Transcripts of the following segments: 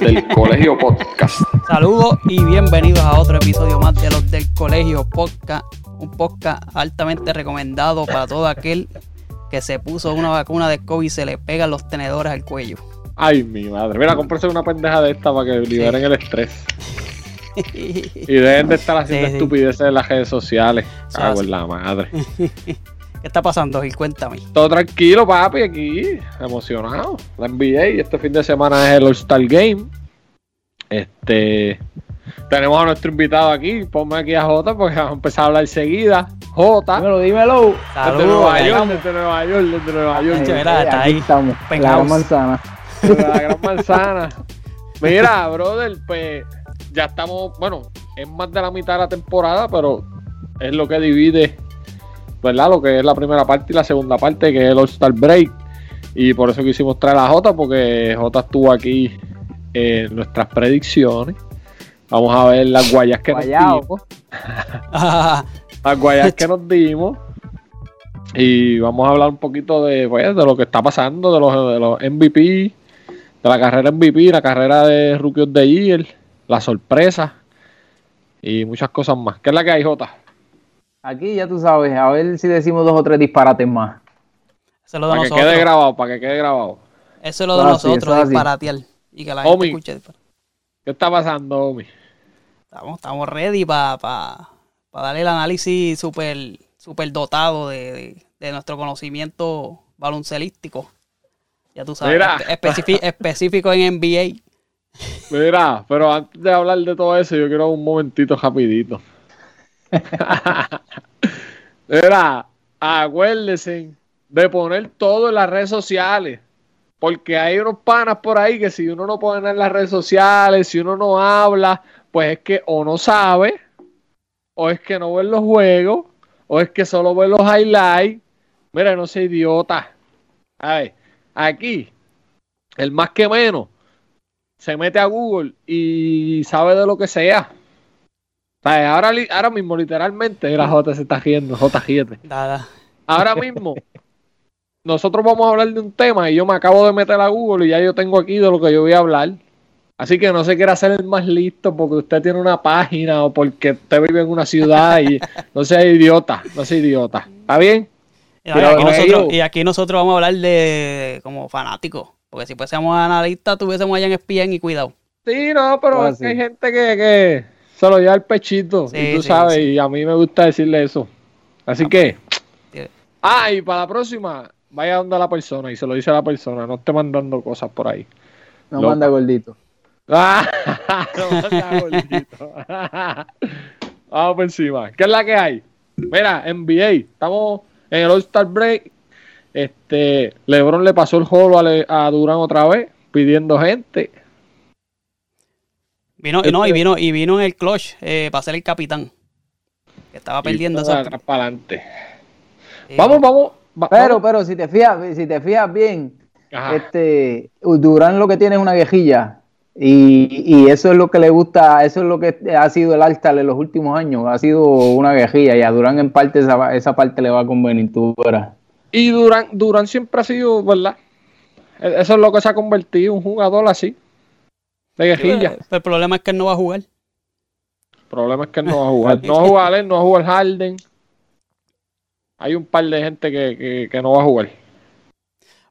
del Colegio Podcast. Saludos y bienvenidos a otro episodio más de los del Colegio Podcast. Un podcast altamente recomendado para todo aquel que se puso una vacuna de COVID y se le pegan los tenedores al cuello. Ay, mi madre. Mira, cómprese una pendeja de esta para que liberen el estrés. Y dejen de estar haciendo Sí, sí. estupideces en las redes sociales. Cago en la madre. ¿Qué está pasando, Gil? Cuéntame. Todo tranquilo, papi, aquí. Emocionado. La NBA este fin de semana es el All-Star Game. Este. Tenemos a nuestro invitado aquí. Ponme aquí a Jota porque vamos a empezar a hablar enseguida. Jota. Dímelo, dímelo. Desde Saludos. Nueva York, desde Nueva York, desde Nueva York. Eh, mira, está ahí. estamos. La gran manzana. la gran manzana. Mira, brother, pues ya estamos, bueno, es más de la mitad de la temporada, pero es lo que divide, ¿verdad? Lo que es la primera parte y la segunda parte, que es el All-Star Break. Y por eso quisimos traer a Jota, porque Jota estuvo aquí en nuestras predicciones. Vamos a ver las guayas que Guayao. nos dimos. Las guayas que nos dimos. Y vamos a hablar un poquito de, pues, de lo que está pasando, de los, de los MVP, de la carrera MVP, la carrera de Rookie of the Year, la sorpresa y muchas cosas más. ¿Qué es la que hay, Jota? Aquí ya tú sabes, a ver si decimos dos o tres disparates más. Eso es lo de Para que quede grabado, para que quede grabado. Eso es lo de nosotros, así. disparatear. Y que la gente Omi. escuche. ¿Qué está pasando, Omi? Estamos, estamos ready para darle el análisis súper super dotado de, de- de nuestro conocimiento baloncelístico. Ya tú sabes, específico en NBA. Mira, pero antes de hablar de todo eso, yo quiero un momentito rapidito. Mira, acuérdense de poner todo en las redes sociales. Porque hay unos panas por ahí que si uno no pone en las redes sociales, si uno no habla, pues es que o no sabe, o es que no ve los juegos, o es que solo ve los highlights. Mira, no sea idiota. A ver, aquí, el más que menos, se mete a Google y sabe de lo que sea. Ahora, mismo, literalmente, la J se está riendo, J ríete. Nada. Ahora mismo, nosotros vamos a hablar de un tema y yo me acabo de meter a Google y ya yo tengo aquí de lo que yo voy a hablar. Así que no se quiera hacer el más listo porque usted tiene una página o porque usted vive en una ciudad y no sea idiota, no sea idiota. ¿Está bien? Y, aquí nosotros, Neiro. y aquí nosotros vamos a hablar de como fanáticos. Porque si fuésemos analistas, tuviésemos allá en ESPN y cuidado. Sí, no, pero Ah, es que hay gente que, que se lo lleva al pechito. Sí, y tú sí, sabes, sí. y a mí me gusta decirle eso. Así Ah, que. Sí. Ah, y para la próxima, vaya donde la persona y se lo dice a la persona. No esté mandando cosas por ahí. No manda gordito. Ah, no manda gordito. Vamos por encima. ¿Qué es la que hay? Mira, NBA. Estamos en el All-Star Break. Este, LeBron le pasó el jolo a, Le- a Durán otra vez, pidiendo gente. Vino, no, y vino, y vino en el clutch eh, para ser el capitán. Que estaba perdiendo Y esa. atrás para adelante. Sí, Vamos, vamos. va- Pero, vamos. pero si te fijas, si te fijas bien, Ajá. este Durán lo que tiene es una quejilla. Y, y eso es lo que le gusta, eso es lo que ha sido el All-Star en los últimos años, ha sido una quejilla y a Durán en parte esa, esa parte le va a convenir, tú verás. Y Durán, Durán siempre ha sido, ¿verdad? E- Eso es lo que se ha convertido, un jugador así. De guerrilla. El problema es que él no va a jugar. El problema es que él no va a jugar. No va a jugar él, no va a jugar Harden. Hay un par de gente que, que, que no va a jugar.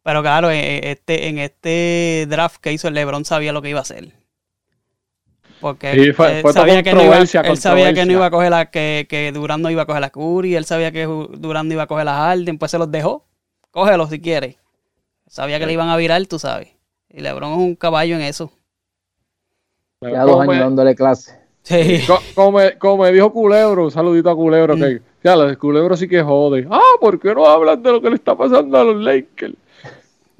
Pero claro, eh, este, en este draft que hizo el LeBron sabía lo que iba a hacer. Porque Sí, fue- él, fue sabía que no iba, él sabía que no iba a coger la que, que Durán no iba a coger la Curry, él sabía que Durán no iba a coger la Harden, pues se los dejó. Cógelo si quieres. Sabía que le iban a virar, tú sabes. Y LeBron es un caballo en eso. Ya dos años me- dándole clase. Sí. co- como, me, como me dijo Culebro, un saludito a Culebro, Mm. que ya, el Culebro sí que jode. Ah, ¿por qué no hablan de lo que le está pasando a los Lakers?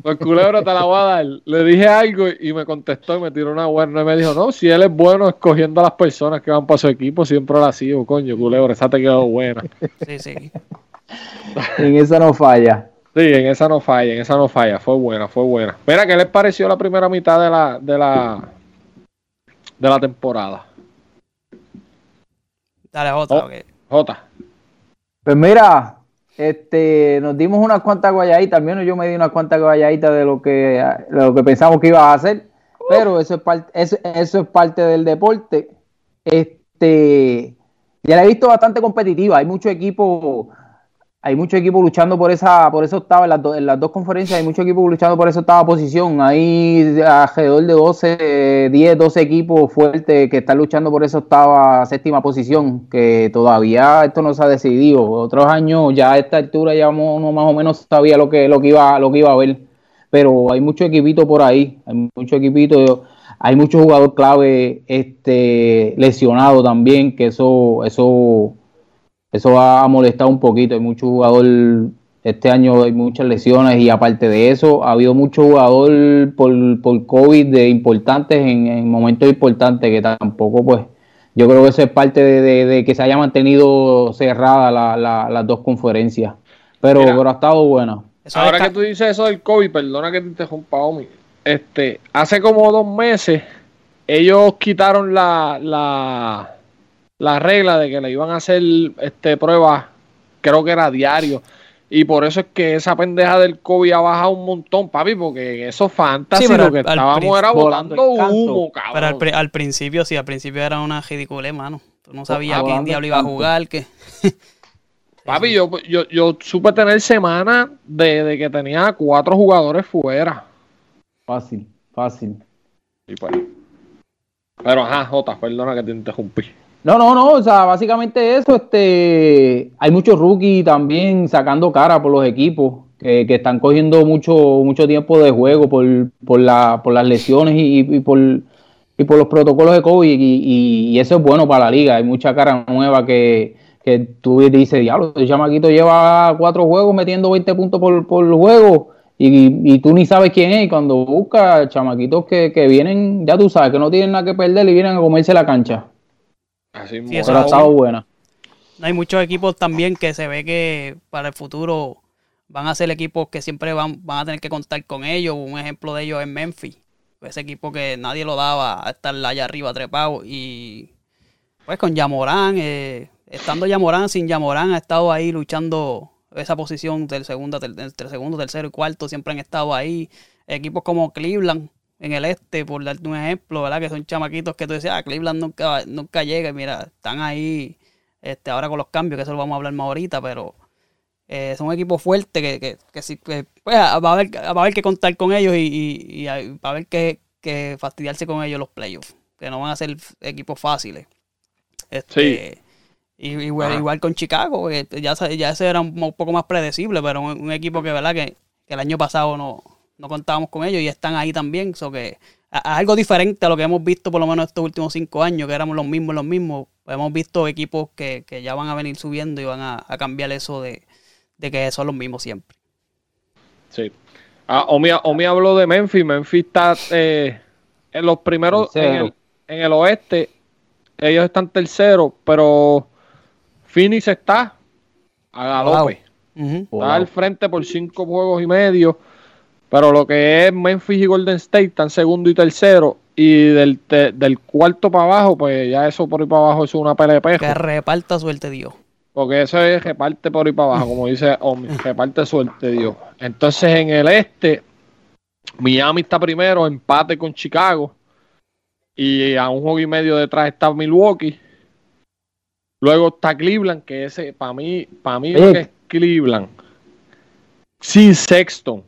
Pues Culebro te la voy a dar. Le dije algo y me contestó y me tiró una buena y me dijo, no, si él es bueno escogiendo a las personas que van para su equipo, siempre lo ha sido, coño, Culebro, esa te quedó buena. Sí, sí. En esa no falla. Sí, en esa no falla, en esa no falla, fue buena, fue buena. Mira, ¿qué les pareció la primera mitad de la, de la, de la temporada? Dale otra. Oh. Jota. Pues mira, este, nos dimos unas cuantas guayaditas, al menos yo me di unas cuantas guayaditas de lo que, de lo que pensamos que iba a hacer. pero eso es parte, eso, eso es parte del deporte. Este, ya la he visto bastante competitiva. Hay muchos equipos, hay muchos equipos luchando por esa, por esa octava, en las, do- en las dos conferencias hay muchos equipos luchando por esa octava posición. Hay alrededor de 12, 10, 12 equipos fuertes que están luchando por esa octava, séptima posición, que todavía esto no se ha decidido. Otros años ya a esta altura ya uno más o menos sabía lo que, lo que iba, lo que iba a ver. Pero hay muchos equipitos por ahí, hay muchos equipitos, hay muchos jugadores clave este, lesionados también, que eso, eso eso va a molestar un poquito. Hay mucho jugador, este año hay muchas lesiones y aparte de eso, ha habido mucho jugador por, por COVID de importantes en, en momentos importantes que tampoco, pues, yo creo que eso es parte de, de- de que se haya mantenido cerrada la- la- las dos conferencias. Pero, Mira. pero ha estado buena. Ahora que tú dices eso del COVID, perdona que te interrumpa, Omi. Este, hace como dos meses, ellos quitaron la, la, la regla de que le iban a hacer este, pruebas, creo que era diario. Y por eso es que esa pendeja del COVID ha bajado un montón, papi, porque en esos fantasy Sí, pero lo que al- al estábamos era volando humo, Pero al, cabrón. pri- al principio, sí, al principio era una ridiculez, mano. Tú no sabías Ah, quién diablo iba a jugar, que... Papi, yo, yo, yo supe tener semana de, de que tenía cuatro jugadores fuera. Fácil, fácil. Y pues. Pero ajá, Jota, perdona que te interrumpí. No, no, no, o sea, básicamente eso, este, hay muchos rookies también sacando cara por los equipos que, que están cogiendo mucho, mucho tiempo de juego por, por, la, por las lesiones y, y por, y por los protocolos de COVID y, y- eso es bueno para la liga, hay mucha cara nueva que, que tú dices, diablo, el chamaquito lleva cuatro juegos metiendo 20 puntos por, por juego y, y tú ni sabes quién es y cuando buscas chamaquitos que, que vienen, ya tú sabes, que no tienen nada que perder y vienen a comerse la cancha. Así Sí, mismo. eso Pero ha es estado buena. Hay muchos equipos también que se ve que para el futuro van a ser equipos que siempre van, van a tener que contar con ellos. Un ejemplo de ellos es Memphis. Ese equipo que nadie lo daba a estar allá arriba trepado. Y pues con Yamorán, eh, estando Yamorán, sin Yamorán, ha estado ahí luchando esa posición del segundo, ter- entre segundo, tercero y cuarto. Siempre han estado ahí. Equipos como Cleveland en el este, por darte un ejemplo, ¿verdad? Que son chamaquitos que tú decías, ah, Cleveland nunca, nunca llega. Y mira, están ahí este, ahora con los cambios, que eso lo vamos a hablar más ahorita, pero eh, son equipos fuertes que, que, que sí, que, pues, va, a haber, va a haber que contar con ellos y, y, y va a haber que, que fastidiarse con ellos los playoffs, que no van a ser equipos fáciles. Este, y, igual, igual con Chicago, que ya, ya ese era un, un poco más predecible, pero un, un equipo que, ¿verdad? Que, que el año pasado no, no contábamos con ellos y están ahí también, so que a- a algo diferente a lo que hemos visto por lo menos estos últimos cinco años, que éramos los mismos, los mismos. Pues hemos visto equipos que, que ya van a venir subiendo y van a, a cambiar eso de, de que son los mismos siempre. Sí. Ah, Omi, Omi habló de Memphis. Memphis está eh, en los primeros, en el, en el oeste. Ellos están terceros, pero Phoenix está a galope. Ujú. Está al frente por cinco juegos y medio. Pero lo que es Memphis y Golden State están segundo y tercero. Y del, te- del cuarto para abajo, pues ya eso por ahí para abajo es una pelea de pejo. Que reparta suerte Dios. Porque eso es reparte por ahí para abajo, como dice Omi, reparte suerte, Dios. Entonces en el este, Miami está primero, empate con Chicago. Y a un juego y medio detrás está Milwaukee. Luego está Cleveland, que ese, para mí, para mí Sí. lo que es Cleveland. Sin Sexton.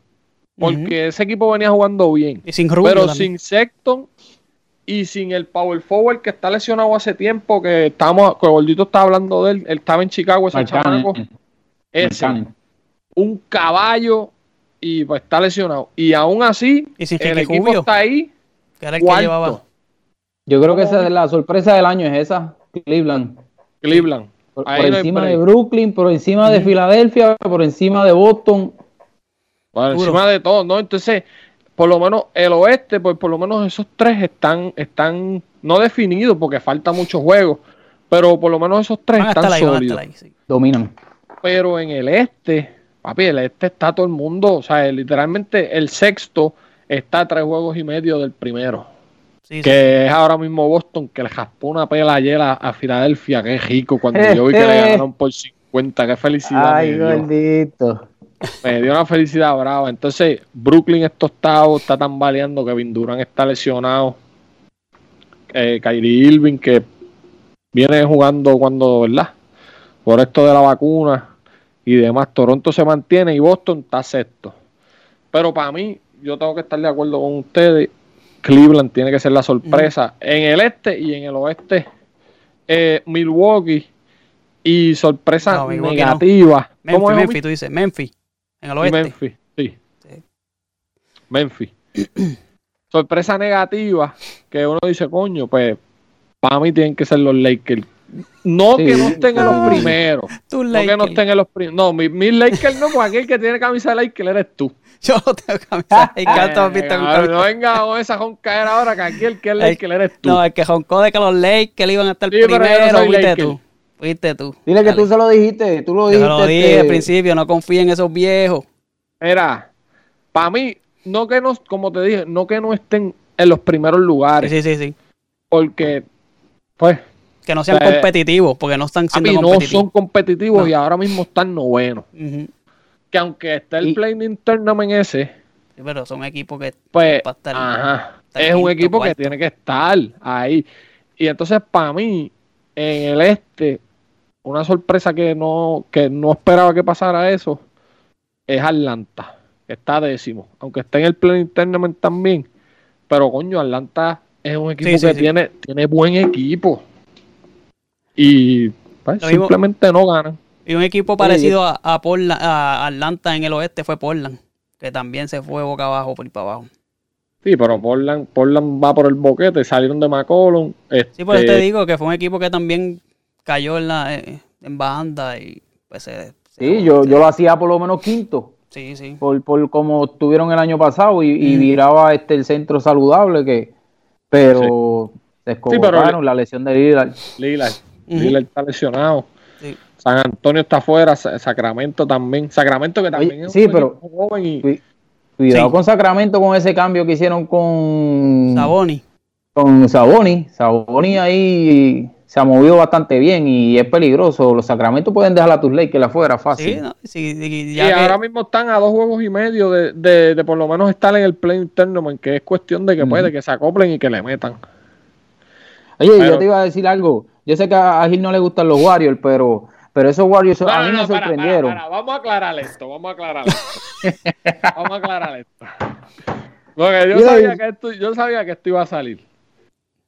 Porque ese equipo venía jugando bien. Y sin Rubio Pero también. sin Sexton y sin el Power Forward que está lesionado hace tiempo, que estamos, que Gordito está hablando de él, él estaba en Chicago, ese chamaco, ese, Markkanen. un caballo y pues está lesionado. Y aún así, Y sin el equipo Rubio, está ahí, que era el que cuarto, llevaba. Yo creo que esa es la sorpresa del año, es esa, Cleveland. Cleveland. Por, encima de Brooklyn, por encima de. Filadelfia, por encima de Boston. Duro. encima de todo, ¿no? Entonces, por lo menos el oeste, pues por lo menos esos tres están, están no definidos porque falta mucho juego, pero por lo menos esos tres Van a están ahí, sólidos. estar ahí. sí. Dominan. Pero en el este, papi, el este está todo el mundo, o sea, literalmente el sexto está a tres juegos y medio del primero. Sí, sí. Que es ahora mismo Boston, que le jaspó una pela ayer a, a Filadelfia, qué rico, cuando yo vi que le ganaron por 50, qué felicidad. Ay, gordito. Me dio una felicidad brava. Entonces, Brooklyn es tostado, está tambaleando, Kevin Durant está lesionado. Eh, Kyrie Irving, que viene jugando cuando, ¿verdad? Por esto de la vacuna y demás. Toronto se mantiene y Boston está sexto. Pero para mí, yo tengo que estar de acuerdo con ustedes. Cleveland tiene que ser la sorpresa en el este y en el oeste. eh, Milwaukee y sorpresa No, negativa. Memphis, ¿Cómo es, Memphis, Omi? tú dices, Memphis, en el Y oeste. Memphis, sí. Sí. Memphis. sorpresa negativa que uno dice, coño, pues para mí tienen que ser los Lakers. No Sí, que no estén en los primeros. Tú, No que no Lakers. estén en los primeros. No, mi- mis Lakers no, porque aquel que tiene camisa de Lakers eres tú. Yo no tengo camisa. Eh, visto con no, camisa. no venga con esa joncaera ahora que aquí el que es Laker eres tú. No, el que joncó de que los Lakers iban a estar Sí, pero yo no primero, Laker. tú. Fuiste tú. Dile que Dale. tú se lo dijiste, tú lo Yo dijiste. se lo dije este, al principio, no confíe en esos viejos. Mira, para mí, no que no, como te dije, no que no estén en los primeros lugares, Sí, sí, sí. porque, pues, Que no sean Eh, competitivos, porque no están a mí siendo no competitivos. son competitivos No. y ahora mismo están novenos. Ujú. Que aunque esté el Y- playing tournament ese, Sí, pero son equipos que pues, Va a estar- ajá, estar es un equipo que tiene que estar ahí. Y entonces, para mí, en el este, una sorpresa que no, que no esperaba que pasara eso, es Atlanta, que está décimo, aunque esté en el playing tournament también. Pero coño, Atlanta es un equipo Sí, sí, que sí. Tiene, tiene buen equipo. Y pues, mismo- simplemente no ganan. Y un equipo parecido a, a, Portland- a Atlanta en el oeste fue Portland, que también se fue boca abajo por ir para abajo. Sí, pero Portland, Portland va por el boquete, salieron de McCollum. Sí, por eso este, te digo que fue un equipo que también cayó en la eh, en banda y pues se... se- Sí, yo, yo lo hacía por lo menos quinto, Sí, sí. por, por como estuvieron el año pasado y, y Mm. viraba este el centro saludable que pero se pero escogotaron la lesión de Lillard. Lillard. Lillard está lesionado. Sí. San Antonio está afuera, Sa- Sacramento también. Sacramento que también Oye, es sí, un pero- equipo joven y Cu- Cuidado Sí. con Sacramento con ese cambio que hicieron con Saboni. con Saboni. Saboni ahí se ha movido bastante bien y es peligroso. Los Sacramento pueden dejar a tus Lakers afuera fácil. Sí, no, sí, y y ya que- ahora mismo están a dos juegos y medio de, de, de por lo menos estar en el play tournament, que es cuestión de que puede que se acoplen y que le metan. Oye, Pero- yo te iba a decir algo. Yo sé que a Gil no le gustan los Warriors, pero, pero esos Warriors a mí me sorprendieron. Vamos a aclarar esto, vamos a aclarar esto. vamos a aclarar esto. Porque yo Mira, sabía y- que esto, yo sabía que esto iba a salir.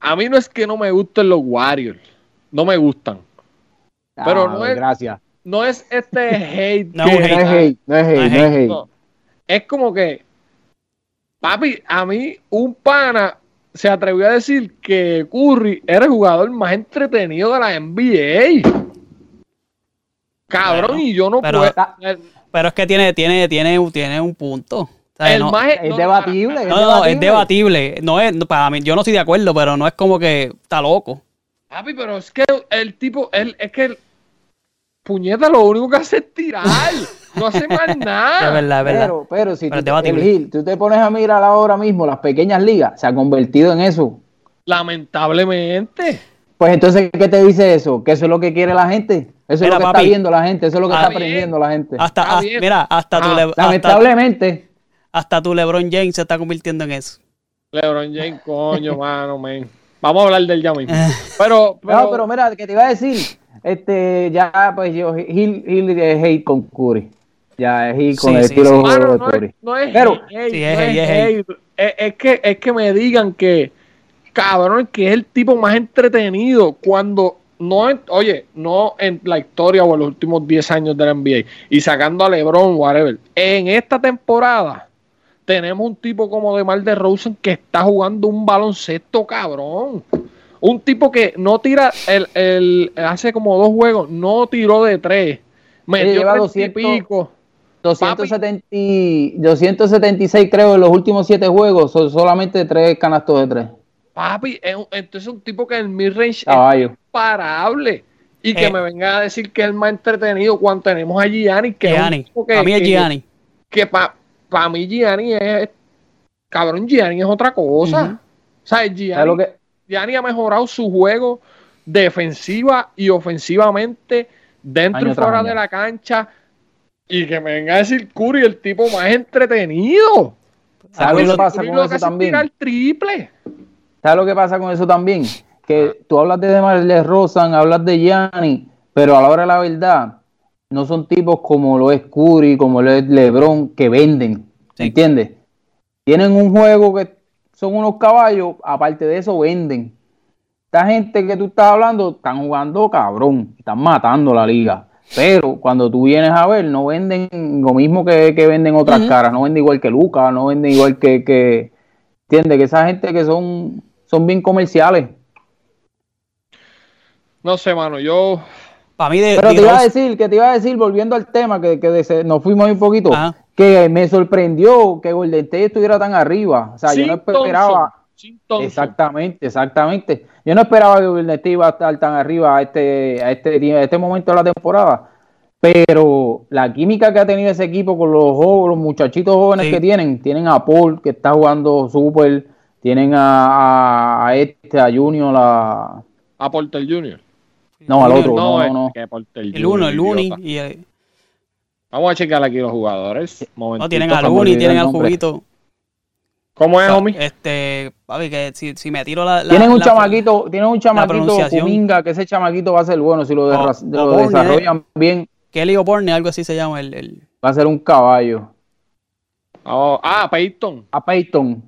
A mí no es que no me gusten los Warriors, no me gustan. pero Ah, no es- Gracias. No es este hate. No, que- No es hate, no es hate, No es no es hate. No. Es como que, papi, a mí un pana se atrevió a decir que Curry era el jugador más entretenido de la NBA. Cabrón, Bueno, y yo no pero- puedo. Pero es que tiene, tiene, tiene, tiene un punto. O sea, el no, más- Es no, debatible. es no, no, es debatible. debatible. No es, no, para mí, yo no estoy de acuerdo, pero no es como que está loco. Papi, pero es que el tipo, él, es que el puñeta lo único que hace es tirar. no hace más Es nada. verdad, es verdad. Pero, pero si Pero tú, es el Gil, tú te pones a mirar ahora mismo las pequeñas ligas, se ha convertido en eso. Lamentablemente. Pues entonces, ¿qué te dice eso? Que eso es lo que quiere la gente. Eso Mira, es lo que papi. está viendo la gente, eso es lo que Ah, está bien. aprendiendo la gente. hasta, hasta- bien. mira, hasta tu, Ah, hasta, Lamentablemente, hasta tu LeBron James se está convirtiendo en eso. LeBron James, coño, mano, man. Vamos a hablar del ya mismo. Eh. Pero, pero, no, pero mira, que te iba a decir, este, ya, pues yo, Gil, Gil es hate con Curry. Ya es hate con Sí, el sí, estilo sí. de juego Mano, de no, Curry. es, no es Pero- es no que, es que me digan que, cabrón, que es el tipo más entretenido cuando no, en- oye, no en la historia o en los últimos 10 años de la NBA y sacando a LeBron, whatever. En esta temporada tenemos un tipo como DeMar DeRozan que está jugando un baloncesto, cabrón. Un tipo que no tira, el, el, hace como dos juegos, no tiró de tres. Metió lleva 30 y 200. pico. 270 y- 276 creo en los últimos siete juegos, son solamente tres canastos de tres. Papi, es un- entonces un tipo que en el midrange es Caballo. parable. Y que Eh. me venga a decir que es el más entretenido cuando tenemos a Gianni, que Gianni. es un tipo que, A mí es que- Gianni. que para mí Gianni es cabrón, Gianni es otra cosa. O sea, ¿Sabes Gianni, lo que? Gianni ha mejorado su juego defensiva y ofensivamente dentro Año y fuera de la cancha. Y que me venga a decir Curry, el tipo más entretenido. ¿Sabes lo que pasa Curry con lo que eso también? tirar triple. ¿Sabes lo que pasa con eso también? Que tú hablas de DeMar Rosan, hablas de Gianni, pero a la hora de la verdad, no son tipos como lo es Curry, como lo es LeBron, que venden. Sí. ¿Entiendes? Tienen un juego que son unos caballos, aparte de eso, venden. Esta gente que tú estás hablando, están jugando cabrón, están matando la liga. Pero cuando tú vienes a ver, no venden lo mismo que, que venden otras caras, no venden igual que Lucas, no venden igual que, que ¿entiendes? Que esa gente que son, son bien comerciales. No sé, mano, yo. Para mí, de, Pero de te iba a decir, que te iba a decir, volviendo al tema, que, que de- nos fuimos ahí un poquito, Ajá. que me sorprendió que Golden State estuviera tan arriba. O sea, yo no esperaba. Exactamente, exactamente. Yo no esperaba que Golden State iba a estar tan arriba a este, a este, a este momento de la temporada. Pero la química que ha tenido ese equipo con los, jo- los muchachitos jóvenes Sí. que tienen, tienen a Paul que está jugando súper, tienen a, a- a este, a Junior, a, A Porter Jr. no, al otro, no, no, el uno, el idiota. Y, eh, Vamos a checar aquí los jugadores. no, tienen al olvidó tienen el al juguito. ¿Cómo es, homie? Este, papi, que si, si me tiro la. la- Tienen un la- chamaquito, tienen un chamaquito. Kuminga, que ese chamaquito va a ser bueno, si lo, de- o lo Bourne, desarrollan bien, Kelly O'Borne, algo así se llama el. el- va a ser un caballo. Oh, ah, Peyton. A Peyton.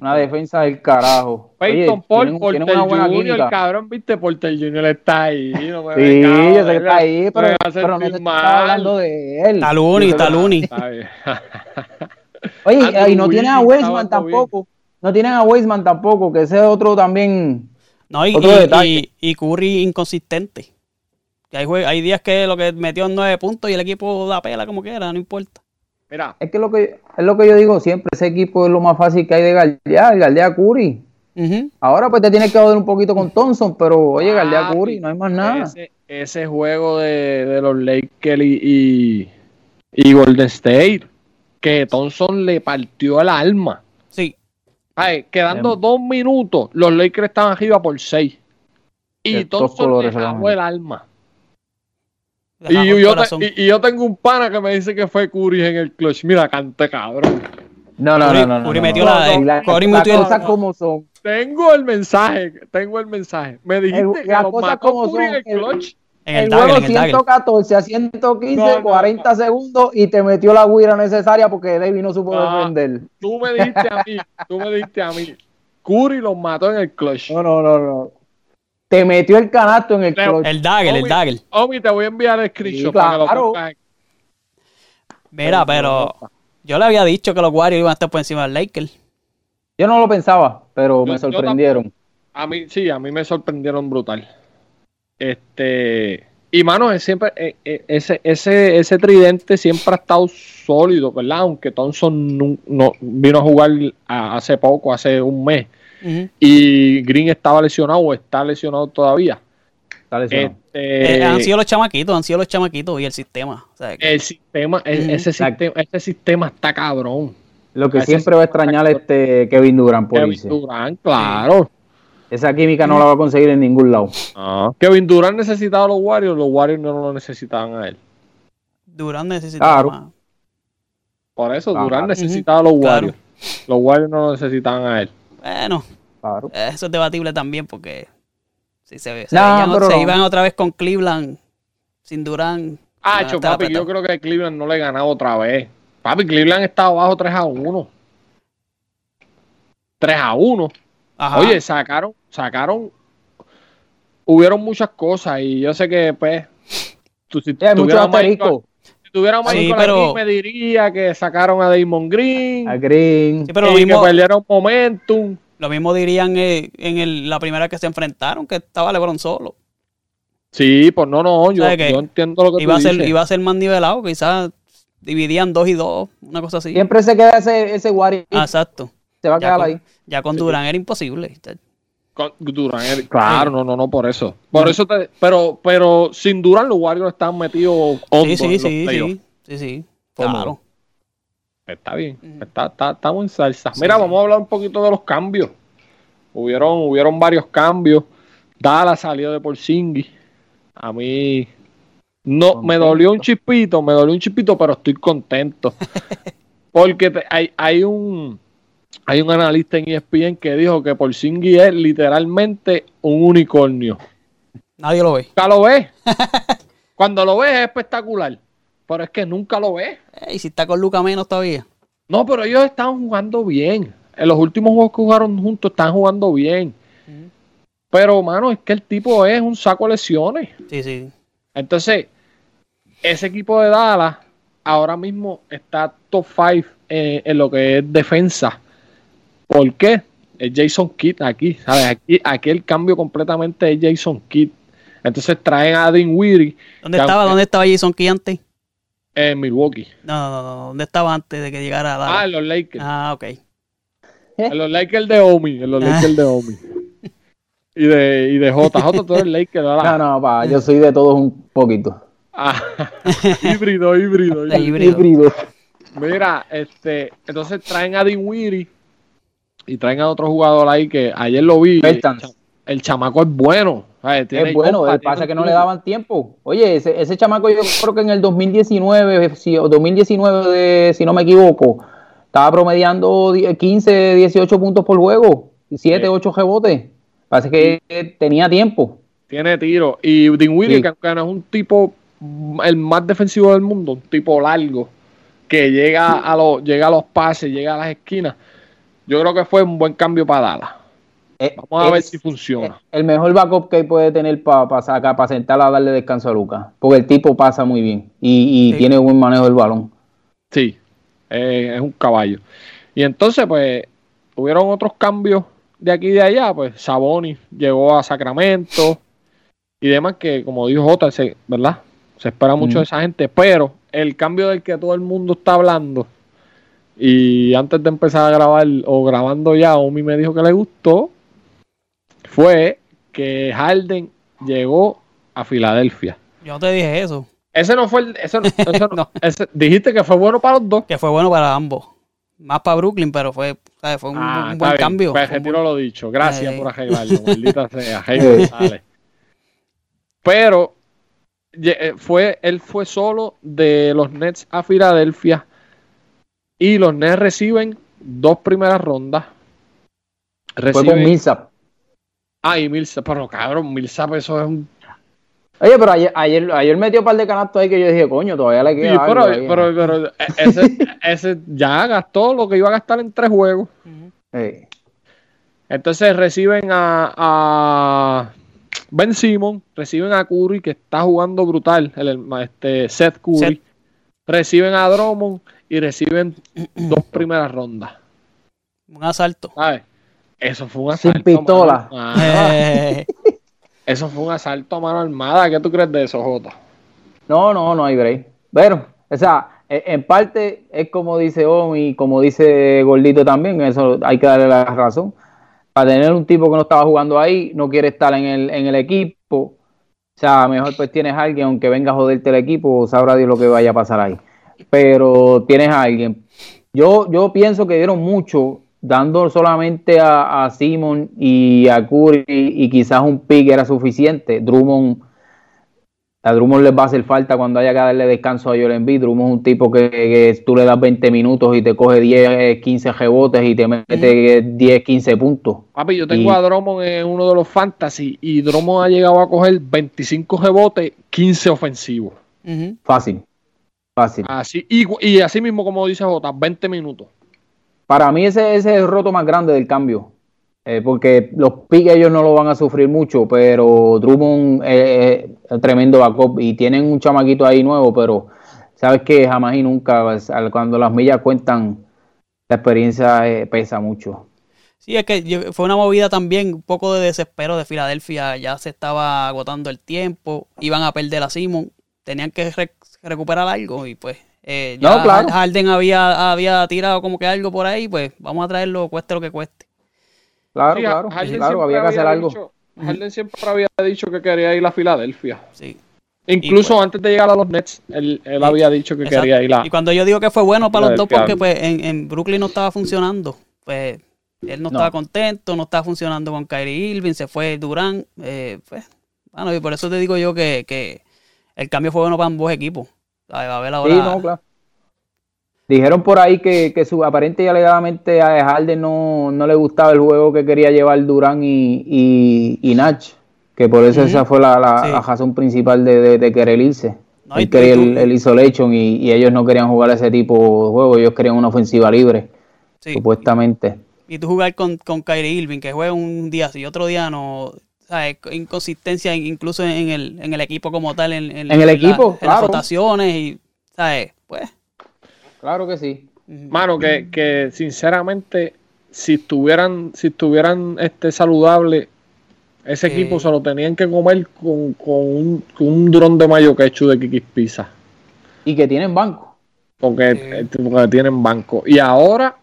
Una defensa del carajo. Peyton Oye, Paul, tienen- Porter tienen una buena Jr., química. cabrón, viste, Porter Jr. está ahí. No me Sí, yo sé que está ahí, pero, pero no estoy hablando de él. Que- Taluni. Está bien. Oye, y no tienen a Weisman tampoco. No tienen a Weisman tampoco, que ese es otro también. No, y, Otro y- detalle. y- y Curry inconsistente. Que hay, jue- hay días que lo que metió en nueve puntos y el equipo da pela como quiera, no importa. Mira, Es que lo que es lo que yo digo siempre, ese equipo es lo más fácil que hay de galdear, galdea Curry. Ujú. Ahora pues te tienes que joder un poquito con Thompson, pero oye, galdea a papi, Curry, no hay más nada. Ese, ese juego de, de los Lakers y, y, y Golden State, que Thompson le partió el alma. Sí, Ay, quedando Em. dos minutos, los Lakers estaban arriba por seis. Y Thompson le el alma. Y yo, te- y, y yo tengo un pana que me dice que fue Curry en el clutch. Mira, cante cabrón. No, no, Curry- no, no. no, Curry no, metió no. la- Y la- Curry las metió el- cosas como son. Tengo el mensaje, tengo el mensaje. Me dijiste El- que las cosas mató como Curry son, en el el- clutch. en el, El Dagger, juego en el Dagger. 114 a 115, No, no, 40 segundos y te metió la guira necesaria porque David no supo No. defender. Tú me dijiste a mí, tú me dijiste a mí. Curry los mató en el clutch. No, no, no, no. Te metió el canasto en el clutch. El Dagger, el Dagger. Omi, te voy a enviar el screenshot Sí, para que lo claro. Mira, pero yo le había dicho que los Warriors iban a estar por encima del Lakers. Yo no lo pensaba, pero Yo- me sorprendieron. A mí, sí, a mí me sorprendieron brutal. Este. Y mano, es siempre, eh, eh, ese, ese, ese tridente siempre ha estado sólido, ¿verdad? Aunque Thompson no, no- vino a jugar a- hace poco, hace un mes. Y Green estaba lesionado o está lesionado todavía. Está lesionado. Este, Eh, han sido los chamaquitos, han sido los chamaquitos y el sistema. O sea, que- el sistema, el- Ujú. ese, Exacto. sistema, ese sistema está cabrón. Lo que ese siempre va a extrañar este Kevin Durant por Kevin. Durant, claro. Esa química no la va a conseguir en ningún lado. Kevin Durant necesitaba a los Warriors, los Warriors no lo necesitaban a él. Durán necesitaba Claro. más. Por eso Claro. Durant necesitaba a los Claro. Warriors. Los Warriors no lo necesitaban a él. Bueno, Claro. eso es debatible también porque si se, se, veían- se no. iban otra vez con Cleveland sin Durán. Ah, está papi, apretado. yo creo que Cleveland no le ganaba otra vez. Papi, Cleveland estaba abajo 3 a 1. 3 a 1. Ajá. Oye, sacaron, sacaron. Hubieron muchas cosas y yo sé que, pues. Tú, si Sí, hay muchos asteriscos. Michael Sí, aquí, pero- me diría que sacaron a Damon Green. A Green. Sí, pero lo y mismo, que perdieron momentum. lo mismo dirían eh, en el- la primera que se enfrentaron, que estaba LeBron solo. Sí, pues no, no, yo, yo entiendo lo que Iba a, tú ser, dices. iba a ser más nivelado, quizás dividían dos y dos, una cosa así. Siempre se queda ese, ese Warrior. Ah, exacto. se va a Ya quedar con, ahí. ya con Durán era imposible. Con Durant, eh, claro, no, no, no, por eso. Por eso te, pero, pero sin Durant los Warriors están metidos hondo Sí, sí, en los sí, playoffs. sí, sí. Claro. Está bien, está, está- estamos en salsa. Sí, Mira, sí. vamos a hablar un poquito de los cambios. Hubieron, hubieron varios cambios. Dallas salió de Porzingis. A mí No, me dolió un chispito, me dolió un chispito, pero estoy contento. Porque te- hay, hay un hay un analista en ESPN que dijo que Porzingis es literalmente un unicornio. Nadie lo ve. Nunca lo ves. Cuando lo ves es espectacular, pero es que nunca lo ves. Y si está con Luca menos todavía. No, pero ellos están jugando bien. En los últimos juegos que jugaron juntos están jugando bien. Pero, mano, es que el tipo es un saco de lesiones. Sí, sí. Entonces, ese equipo de Dallas ahora mismo está top 5 en, en lo que es defensa. ¿Por qué? Es Jason Kidd aquí, ¿sabes? Aquí, aquí el cambio completamente es Jason Kidd. Entonces traen a Dean Weary ¿Dónde estaba? aunque- ¿Dónde estaba Jason Key antes? en Milwaukee. No, no, no. ¿Dónde estaba antes de que llegara a Dallas? Ah, en los Lakers. Ah, ok. En los Lakers de Omi. En los Lakers de Omi. Y de, y de JJ, tú eres Lakers, ¿verdad? No, no, pa, yo soy de todos un poquito. Ah, híbrido, híbrido, De híbrido. híbrido. Híbrido. Mira, este, entonces traen a Dean Weary y traen a otro jugador ahí que ayer lo vi. El, chamaco es bueno. ¿sabes? Tiene Es bueno, compa, tiene pasa que no le daban tiempo. Oye, ese, ese chamaco yo creo que en el 2019, si, o 2019 de- si no me equivoco, estaba promediando die- 15, 18 puntos por juego, y 7, Sí. 8 rebotes. Parece que tenía tiempo. Tiene tiro. Y Dean Weary, Sí. que aunque no es un tipo el más defensivo del mundo, un tipo largo, que llega a los, llega a los pases, llega a las esquinas. Yo creo que fue un buen cambio para Dallas. Eh, Vamos a ver si funciona. El mejor backup que puede tener para sacar, para sentarla a darle descanso a Lucas. Porque el tipo pasa muy bien y, y Sí. tiene buen manejo del balón. Sí, eh, es un caballo. Y entonces, pues, hubieron otros cambios de aquí y de allá. Pues Saboni llegó a Sacramento y demás, que como dijo Jota, se, ¿verdad? Se espera mucho de esa gente, pero el cambio del que todo el mundo está hablando, y antes de empezar a grabar, o grabando ya, Omi me dijo que le gustó, fue que Harden llegó a Filadelfia. Yo no te dije eso. Ese no fue el. Ese, no- ese no- No. ese- dijiste que fue bueno para los dos. Que fue bueno para ambos. Más para Brooklyn, pero fue, ¿sabes? fue un, Ah, un buen bien. cambio. Pues retiro lo dicho. Gracias Eh. por arreglarlo. Maldita sea. González. Pero eh, fue, él fue solo de los Nets a Filadelfia. Y los Nets reciben dos primeras rondas. Fue con. Millsap. Ah, y Millsap. Pero cabrón, Millsap, eso es un. Oye, pero ayer, ayer, ayer metió un par de canastos ahí que yo dije, coño, todavía le Sí, queda pero, algo pero, pero, ese, ese ya gastó lo que iba a gastar en tres juegos. Entonces reciben a, a Ben Simon, reciben a Curry, que está jugando brutal, el, el- este Seth Curry. Seth. Reciben a Drummond y reciben dos primeras rondas. Un asalto. ¿Sabes? Eso fue un Sin asalto. a pistola. Eh, Eso fue un asalto a mano armada. ¿Qué tú crees de eso, Jota? No, no, no hay break. Pero, o sea, e- en parte es como dice Omi y como dice Gordito también, eso hay que darle la razón. Para tener un tipo que no estaba jugando ahí, no quiere estar en el, en el equipo. O sea, mejor pues tienes a alguien, aunque venga a joderte el equipo, sabrá Dios lo que vaya a pasar ahí. Pero tienes a alguien. Yo, yo pienso que dieron mucho dando solamente a, a Simon y a Curry y quizás un pick era suficiente. Drummond a Drummond les va a hacer falta cuando haya que darle descanso a Joel Embiid. Drummond es un tipo que, que tú le das 20 minutos y te coge 10, 15 rebotes y te mete 10, 15 puntos. Papi, yo tengo Y- a Drummond en uno de los fantasy y Drummond ha llegado a coger 25 rebotes, 15 ofensivos. Fácil. Fácil. Así, y, y así mismo, como dice Jota, 20 minutos. Para mí ese, ese es el roto más grande del cambio. Eh, porque los picks ellos no lo van a sufrir mucho, pero Drummond es tremendo backup y tienen un chamaquito ahí nuevo, pero sabes que jamás y nunca, pues, al- cuando las millas cuentan, la experiencia eh, pesa mucho. Sí, es que yo- fue una movida también, un poco de desespero de Filadelfia. Ya se estaba agotando el tiempo, iban a perder a Simon, tenían que re- recuperar algo y pues eh, ya No, claro. Harden había, había tirado como que algo por ahí, pues vamos a traerlo cueste lo que cueste. Claro, Sí, claro, Harden claro, había que hacer algo. dicho- Harden siempre había dicho que quería ir a Filadelfia. Sí. Incluso pues- antes de llegar a los Nets, él, él Sí, había dicho que Exacto. quería ir a. Y cuando yo digo que fue bueno para los dos, porque pues en, en Brooklyn no estaba funcionando, pues él no, No. estaba contento, no estaba funcionando con Kyrie Irving, se fue Durán, eh, pues, bueno, y por eso te digo yo que, que el cambio fue bueno para ambos equipos. ¿sabes? Va a haber ahora. Sí, no, claro. Dijeron por ahí que, que su aparente y alegadamente a Harden no, no le gustaba el juego que quería llevar Durán y, y, y Nach, que por eso esa fue la, la- Sí. la razón principal de, de- de querer irse. No, y Él quería el, el isolation y, y ellos no querían jugar ese tipo de juego, ellos querían una ofensiva libre, Sí. supuestamente. Y tú jugar con, con Kyrie Irving, que juega un día sí y otro día no. ¿Sabes? Inconsistencia incluso en el, en el equipo como tal. En, En el la- en las claro. rotaciones y. ¿Sabes? Pues. Claro que sí. Mano, que, que sinceramente, si estuvieran, si estuvieran este, saludables, ese equipo se lo tenían que comer con, con un, con un dron de mayo quechu de Kikis Pizza. Y que tienen banco. Porque, eh, porque tienen banco. Y ahora,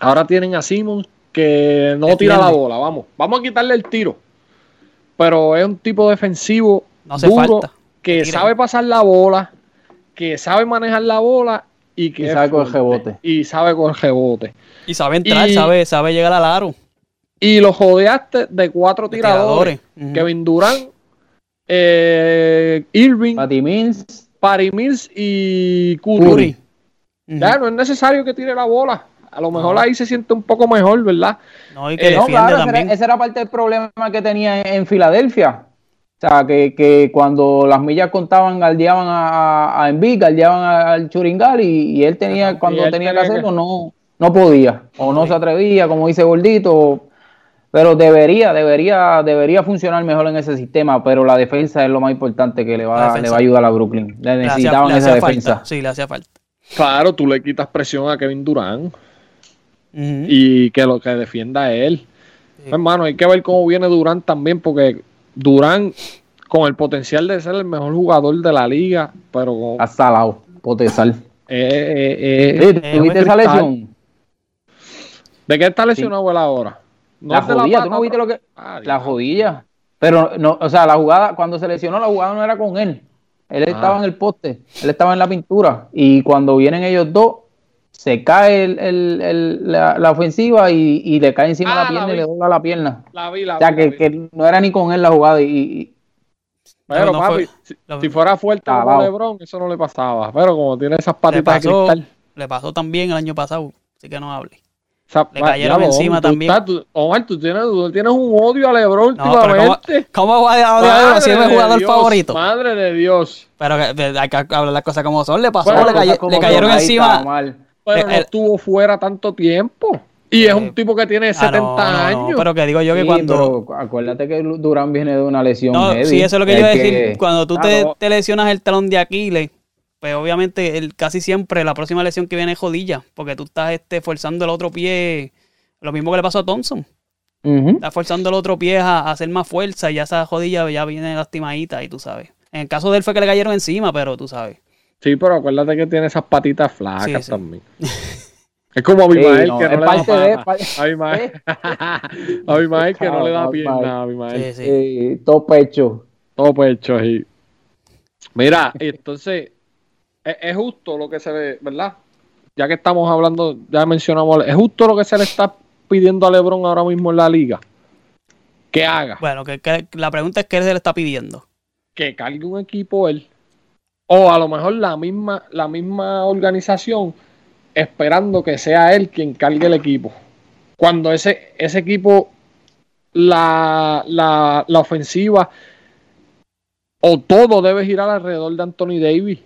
ahora tienen a Simmons que no tira la bola. Vamos, vamos a quitarle el tiro. Pero es un tipo defensivo No hace duro falta. que sabe pasar la bola, que sabe manejar la bola y que Y sabe coger fuerte. rebote. Y sabe coger rebote. Y sabe entrar, Y- sabe, sabe llegar al aro. Y lo jodeaste de cuatro de tiradores. Ujú. Kevin Durant, eh, Irving, Patty Mills, Patty Mills y Curry. Curry. Ya, no es necesario que tire la bola. A lo mejor ahí se siente un poco mejor, ¿verdad? No, y que Eh, No, claro, ese también. era, ese era parte del problema que tenía en, en Filadelfia. O sea, que, que cuando las millas contaban, galdeaban a, a, Embiid, galdeaban al Churingal y, y él tenía, cuando y él tenía que tenía que- hacerlo, no, no podía. O no Sí. se atrevía, como dice Gordito. Pero debería, debería, debería funcionar mejor en ese sistema. Pero la defensa es lo más importante que le va, le va a ayudar a Brooklyn. Le Le hacía- necesitaban le esa defensa. falta. Sí, le hacía falta. Claro, tú le quitas presión a Kevin Y que lo que defienda a él. Sí. Hermano, hay que ver cómo viene Durant también, porque Durant, con el potencial de ser el mejor jugador de la liga, pero con- Está salado, potesal. eh, eh, eh, eh, ¿Tuviste esa lesión? ¿de qué está lesionado él ahora? No la es jodilla, ¿tú no viste lo que...? Ah, La jodilla. Pero, no, o sea, la jugada, cuando se lesionó, la jugada no era con él. Él Ah. estaba en el poste, él estaba en la pintura. Y cuando vienen ellos dos, se cae el- el- el- la, la ofensiva y, y le cae encima Ah, la la pierna y le dobla la pierna. La vi, la O sea, vi, la que, vi. que no era ni con él la jugada. Y, y- Pero, No, no papi, fue- si, fuera fuerte como Calao. LeBron, eso no le pasaba. Pero como tiene esas le, patitas de pasó, cristal. le pasó también el año pasado. Así que no hable. o sea, le cayeron encima tú también. estás- tú- Omar, tú tienes, tú tienes un odio a LeBron No, ¿cómo, últimamente. ¿cómo voy a odiar si es mi Madre de jugador Dios, favorito? Madre de Dios. Pero que- de- hay que hablar las cosas como son. Le pasó, Bueno, le, como le cayeron encima. Pero Eh, no eh, estuvo fuera tanto tiempo. Y es Eh, un tipo que tiene 70 Ah, no, no, no, años. pero que digo yo que Sí, cuando. pero acuérdate que Durán viene de una lesión. No, heavy. sí, eso es lo que yo iba a decir. que- Cuando tú te, Claro. te lesionas el talón de Aquiles, pues obviamente el, casi siempre la próxima lesión que viene es jodilla, porque tú estás este, forzando el otro pie, lo mismo que le pasó a Thompson. Estás forzando el otro pie a, a hacer más fuerza y ya esa jodilla ya viene lastimadita y tú sabes. En el caso de él fue que le cayeron encima, pero tú sabes. Sí, pero acuérdate que tiene esas patitas flacas Sí, sí. también. es como Abimael Sí, no, que no le da pata. Abimael, Abimael que no le da pierna. Abimael. Abimael. Sí, sí. Eh, todo pecho. Todo pecho ahí. Mira, entonces, es, es justo lo que se ve, ¿verdad? Ya que estamos hablando, ya mencionamos, es justo lo que se le está pidiendo a LeBron ahora mismo en la liga. Que haga, Bueno, que, que la pregunta es qué se le está pidiendo. que cargue un equipo él. O a lo mejor la misma, la misma organización esperando que sea él quien cargue el equipo. Cuando ese, ese equipo, la, la, la ofensiva o todo debe girar alrededor de Anthony Davis.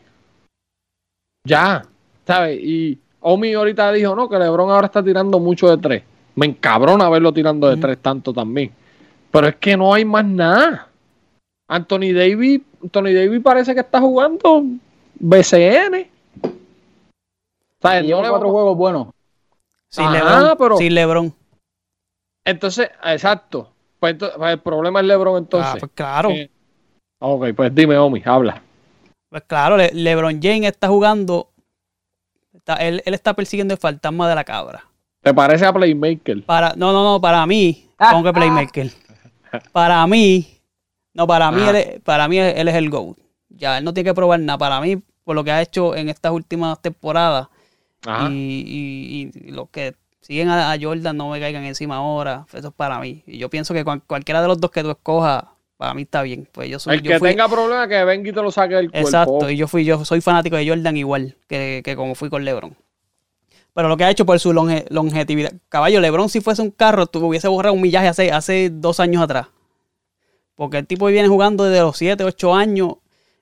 Ya, ¿sabes? Y Omi ahorita dijo, no, que LeBron ahora está tirando mucho de tres. Me encabrona verlo tirando de tres tanto también. Pero es que no hay más nada. Anthony Davis, Anthony Davis parece que está jugando BCN. ¿Sabes? Lleva No le cuatro juegos buenos. Sin Ajá, LeBron. pero- Sin LeBron. Entonces, exacto. Pues, pues el problema es LeBron entonces. Ah, pues claro. Eh, ok, pues dime, Omi, habla. Pues claro, Le- LeBron James está jugando. está- él, él está persiguiendo el fantasma de la cabra. ¿Te parece a Playmaker? Para, no, no, no, para mí, Ah, ¿cómo que Playmaker? Para mí, no, para mí, Ajá. él, es- para mí él es el GOAT. Ya, él no tiene que probar nada. Para mí, por lo que ha hecho en estas últimas temporadas y, y- y los que siguen a, a Jordan no me caigan encima ahora, eso es para mí. Y yo pienso que cual- cualquiera de los dos que tú escojas para mí está bien. Pues yo soy, El yo que fui- tenga problemas que venga y te lo saque del cuerpo. Exacto, y yo fui, yo soy fanático de Jordan igual que, que como fui con LeBron. Pero lo que ha hecho por su longe- longevidad. Caballo, LeBron, si fuese un carro, tú hubiese borrado un millaje hace, hace dos años atrás. Porque el tipo viene jugando desde los 7, 8 años.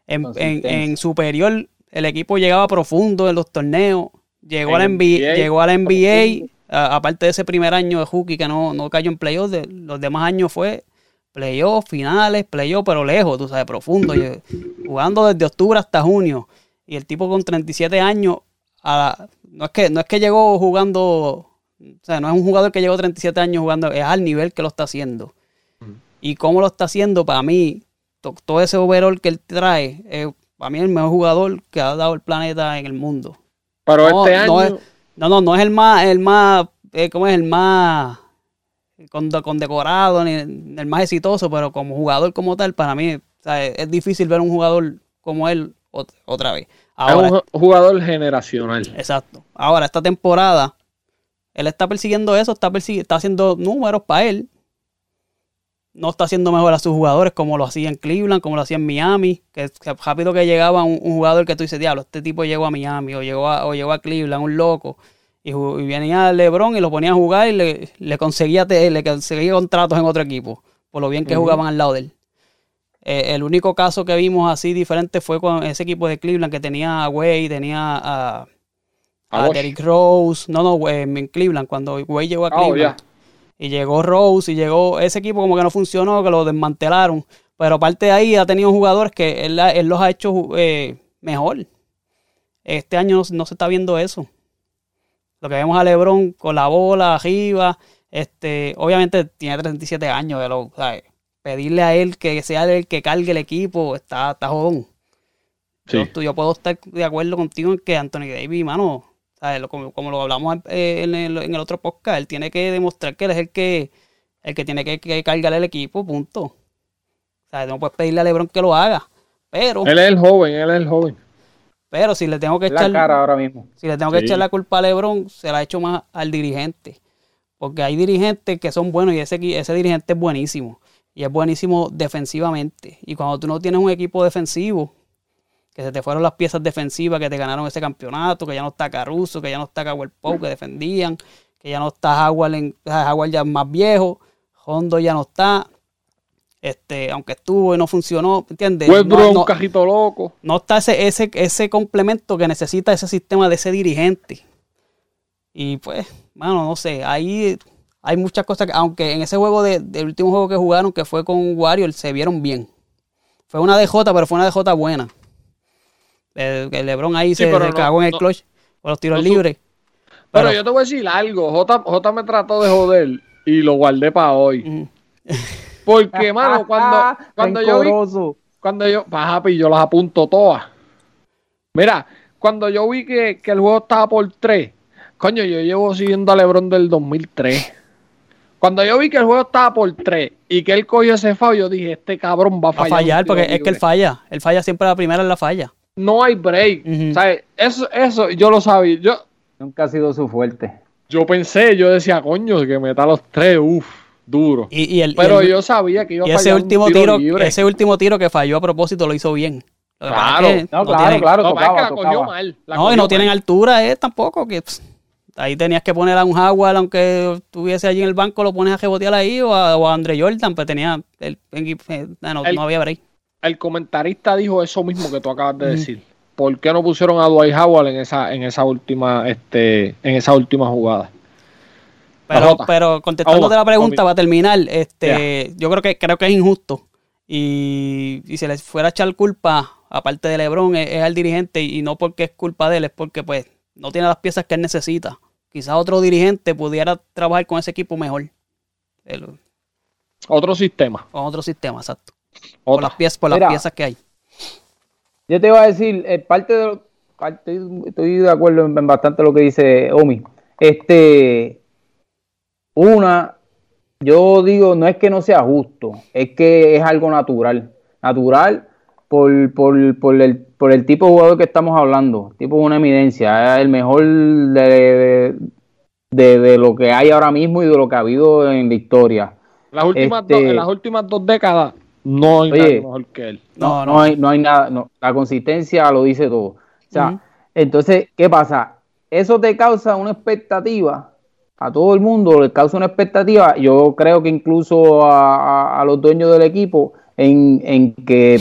En, en, superior, el equipo llegaba profundo en los torneos. Llegó En a la NBA, NBA, llegó a la NBA a- aparte de ese primer año de Hookie que no, no cayó en playoffs, de- los demás años fue playoffs, finales, playoffs, pero lejos, tú sabes, profundo. jugando desde octubre hasta junio. Y el tipo con 37 años, a- no, es que, no es que llegó jugando, o sea, no es un jugador que llegó 37 años jugando, es al nivel que lo está haciendo. Y cómo lo está haciendo, para mí, to- todo ese overall que él trae, es para mí el mejor jugador que ha dado el planeta en el mundo. Pero No, este no año. es- no, no, no es el más, el más, eh, ¿cómo es? El más con- condecorado, ni el más exitoso, pero como jugador como tal, para mí, o sea, es, difícil ver un jugador como él ot- otra vez. Ahora, es un ju- jugador generacional. exacto. Ahora, esta temporada, él está persiguiendo eso, está, persiguiendo, está haciendo números para él. No está haciendo mejor a sus jugadores como lo hacía en Cleveland, como lo hacía en Miami. Que, que rápido que llegaba un, un jugador que tú dices, diablo, este tipo llegó a Miami o llegó a, o llegó a Cleveland, un loco. Y, y venía LeBron y lo ponía a jugar y le, le conseguía te- le conseguía contratos en otro equipo. Por lo bien que jugaban al lado de él. Eh, el único caso que vimos así diferente fue con ese equipo de Cleveland que tenía a Way, tenía a, A a Bosch. Derrick Rose. No, no, en Cleveland, cuando Way llegó a Oh, Cleveland. Y llegó Rose y llegó ese equipo como que no funcionó, que lo desmantelaron. Pero aparte de ahí ha tenido jugadores que él, él los ha hecho eh, mejor. Este año no, se- no se está viendo eso. Lo que vemos a LeBron con la bola arriba, este, obviamente tiene 37 años, pero, ¿sabes? pedirle a él que sea el que cargue el equipo está, está jodón. Sí. Yo, yo puedo estar de acuerdo contigo en que Anthony Davis, mano, ¿sabes? Como, como lo hablamos eh, en, el, en el otro podcast, él tiene que demostrar que él es el que, el que tiene que, que cargar el equipo, punto. O sea, no puedes pedirle a LeBron que lo haga. Pero, Él es el joven, él es el joven. pero si le tengo que la echar, cara ahora mismo. si le tengo que Sí. echar la culpa a LeBron, se la echo más al dirigente. Porque hay dirigentes que son buenos y ese, ese dirigente es buenísimo. Y es buenísimo defensivamente. Y cuando tú no tienes un equipo defensivo, que se te fueron las piezas defensivas que te ganaron ese campeonato, que ya no está Caruso, que ya no está Cowell Pope, que defendían, que ya no está Howard, en, Howard ya es más viejo, Hondo ya no está. Este, aunque estuvo y no funcionó, ¿entiendes? Westbrook No- un cajito loco. no está ese, ese, ese complemento que necesita ese sistema de ese dirigente. Y pues, bueno, no sé, ahí hay muchas cosas que, aunque en ese juego de, del último juego que jugaron, que fue con Warriors, se vieron bien. Fue una DJ, pero fue una DJ buena. El, el LeBron ahí Sí, se, pero se no- cagó en el no- clutch por los tiros libres. Pero, Pero- yo te voy a decir algo. J, J me trató de joder y lo guardé para hoy. Porque, mano, cuando, cuando yo vi. Cuando yo, papi, yo las apunto todas. Mira, cuando yo vi que, que el juego estaba por 3, coño, yo llevo siguiendo a LeBron del 2003. Cuando yo vi que el juego estaba por 3 y que él cogió ese foul, yo dije, este cabrón va a A fallar. fallar, un tiro porque es que él falla. Él falla siempre la primera en la falla. No hay break. ¿sabes? Eso, eso yo lo sabía. Yo, Nunca ha sido su fuerte. yo pensé, yo decía, coño, que meta los tres, uff, duro. Y, y el, y Pero el- yo sabía que iba a Y fallar ese un último tiro, tiro, libre. ese último tiro que falló a propósito lo hizo bien. Lo es Claro. que No, claro, tienen- claro, No, es que tocaba, la cogió tocaba. mal. la no, y no tienen altura eh, tampoco. Que, pss, ahí tenías que poner a un Jaguar, aunque estuviese allí en el banco, lo pones a rebotear ahí, o a, o a Andre Jordan, pues tenía el, eh, no, El- no había break. El comentarista dijo eso mismo que tú acabas de decir. ¿Por qué no pusieron a Dwight Howard en esa, en esa última, este, en esa última jugada? Pero, pero contestándote la pregunta para terminar, este, yo creo que creo que es injusto. Y, y si les fuera a echar culpa, aparte de Lebron, es, es al dirigente, y no porque es culpa de él, es porque pues no tiene las piezas que él necesita. Quizás otro dirigente pudiera trabajar con ese equipo mejor. El- Otro sistema. con otro sistema, exacto. Por las piezas, por las Mira. piezas que hay. Yo te iba a decir, eh, parte de lo- parte- estoy de acuerdo en, en bastante lo que dice Omi. Este, una, yo digo, no es que no sea justo, es que es algo natural. Natural por, por, por el, por el tipo de jugador que estamos hablando. El tipo es una eminencia, es el mejor de, de, de lo que hay ahora mismo y de lo que ha habido en la historia. Las últimas Este- en las últimas dos décadas, No hay Oye. nadie mejor que él. No, No, no. hay, no hay nada, no, la consistencia lo dice todo. O sea, entonces, ¿qué pasa? Eso te causa una expectativa, a todo el mundo le causa una expectativa, yo creo que incluso a, a- a los dueños del equipo, en, en que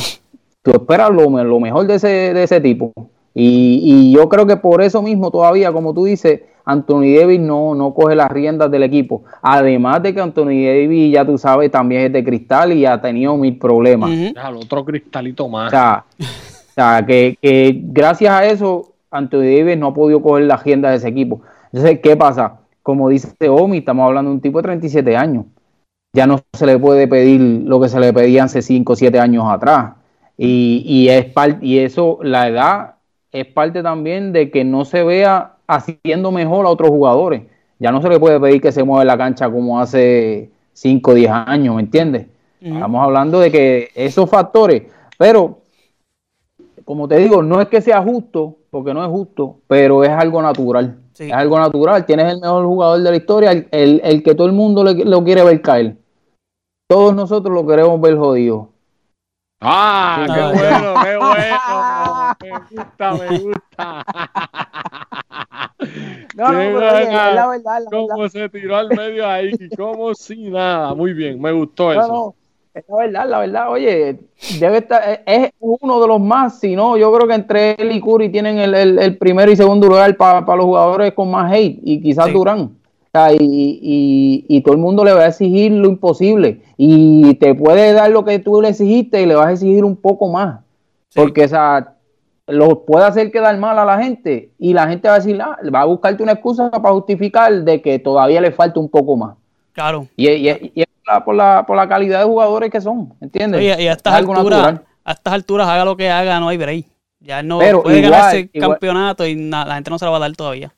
tú esperas lo, lo mejor de ese, de ese tipo. Y, y yo creo que por eso mismo todavía, como tú dices, Anthony Davis no, no coge las riendas del equipo. Además de que Anthony Davis, ya tú sabes, también es de cristal y ha tenido mil problemas. Déjalo, otro cristalito O más. sea, o sea, que, que gracias a eso Anthony Davis no ha podido coger la agenda de ese equipo. Entonces, ¿qué pasa? Como dice Omi, estamos hablando de un tipo de 37 años. Ya no se le puede pedir lo que se le pedía hace 5 o 7 años atrás. Y, y, es par- y eso, la edad, es parte también de que no se vea haciendo mejor a otros jugadores. Ya no se le puede pedir que se mueva en la cancha como hace 5 o 10 años, ¿me entiendes? Estamos hablando de que esos factores, pero como te digo, no es que sea justo, porque no es justo, pero es algo natural. Sí. Es algo natural. Tienes el mejor jugador de la historia, el, el- el que todo el mundo le- lo quiere ver caer. Todos nosotros lo queremos ver jodido. Ah, Sí, qué no, bueno, qué bueno. Me gusta, me gusta. No, no, buena. es la verdad, la verdad. Cómo se tiró al medio ahí, como si nada. Muy bien, me gustó No, eso. no, es la verdad, la verdad, oye, debe estar, es uno de los más, si no, yo creo que entre él y Curry tienen el, el- el primero y segundo lugar para los jugadores con más hate, y quizás Sí. Durán. Y, y- y todo el mundo le va a exigir lo imposible, y te puede dar lo que tú le exigiste y le vas a exigir un poco más, Sí. porque, o sea, lo puede hacer quedar mal a la gente, y la gente va a decir, ah, va a buscarte una excusa para justificar de que todavía le falta un poco más. Claro. Y, es por la, por, la, calidad de jugadores que son, ¿entiendes? Oye, y a estas Es alturas, a estas alturas, haga lo que haga, no hay break. Ya no Pero puede igual, ganarse el campeonato y na- la gente no se lo va a dar todavía.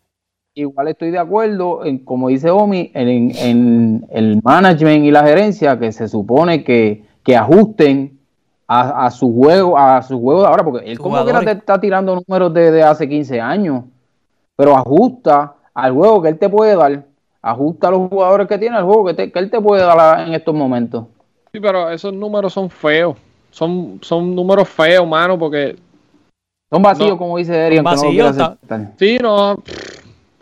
Igual estoy de acuerdo, en, como dice Omi, en, en el management y la gerencia que se supone que, que ajusten a, a su juego, a su juego de ahora, porque él como quiera te jugadores. está tirando números de, de hace 15 años, pero ajusta al juego que él te puede dar, ajusta a los jugadores que tiene al juego que, te- que él te puede dar a- en estos momentos. Sí, pero esos números son feos. Son, son números feos, mano, porque Son vacíos, No. como dice Eri, aunque no. Sí, no. pff,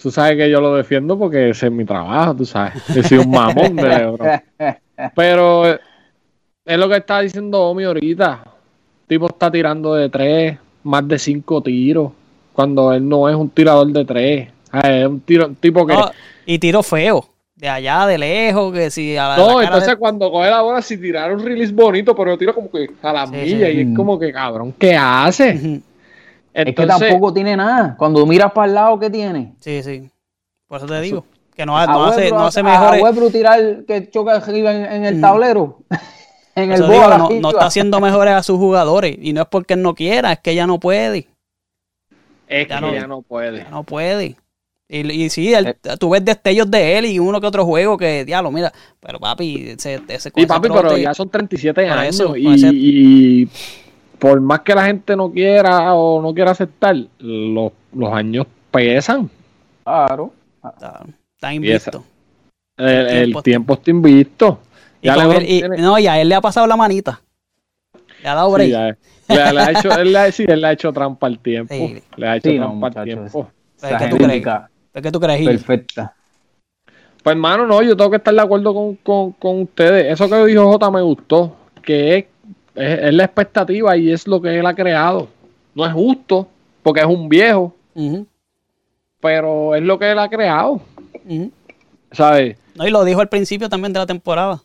Tú sabes que yo lo defiendo porque ese es mi trabajo, tú sabes. He sido un mamón de LeBron. Pero eh, es lo que está diciendo Omi ahorita. El tipo está tirando de tres, más de cinco tiros, cuando él no es un tirador de tres. Ah, Es un, tiro, un tipo que... No, y tiro feo. De allá, de lejos, que si a la, No, la entonces de- cuando coge la bola, si tirar un release bonito, pero tira como que a la Sí, milla sí. y es como que, cabrón, ¿qué hace? Es que tampoco tiene nada. Cuando miras para el lado, ¿qué tiene? Sí, sí. Por eso te digo. Que no, A no hace, no hace mejores. A tirar que choca arriba en, en el Mm. tablero. en el digo, bola no, no está haciendo mejores a sus jugadores. Y no es porque él no quiera, es que ya no puede. es ya que no- ya no puede. Ya no puede. Y, y sí, él- Eh. tú ves destellos de él y uno que otro juego que, diablo, mira, pero papi, ese, ese Y papi, pero ya son 37 Por años eso, y, ese- y por más que la gente no quiera o no quiera aceptar, los, los años pesan. Claro. está, está invicto. El, el tiempo- tiempo está invisto. Y, Ya él- y- tiene- no, y a él le ha pasado la manita. Le ha dado break. Sí, ya- le, le ha hecho, él, le ha, sí, él le ha hecho trampa al tiempo. Sí. Le ha hecho Sí, no, trampa al tiempo. Pues, Esa ¿Qué tú crees? ¿Qué tú crees, Gil? perfecta. Pues hermano, no, yo tengo que estar de acuerdo con, con, con ustedes. Eso que dijo Jota me gustó, que es, es, es la expectativa y es lo que él ha creado. No es justo, porque es un viejo, pero es lo que él ha creado, ujú. ¿sabes? No, y lo dijo al principio también de la temporada.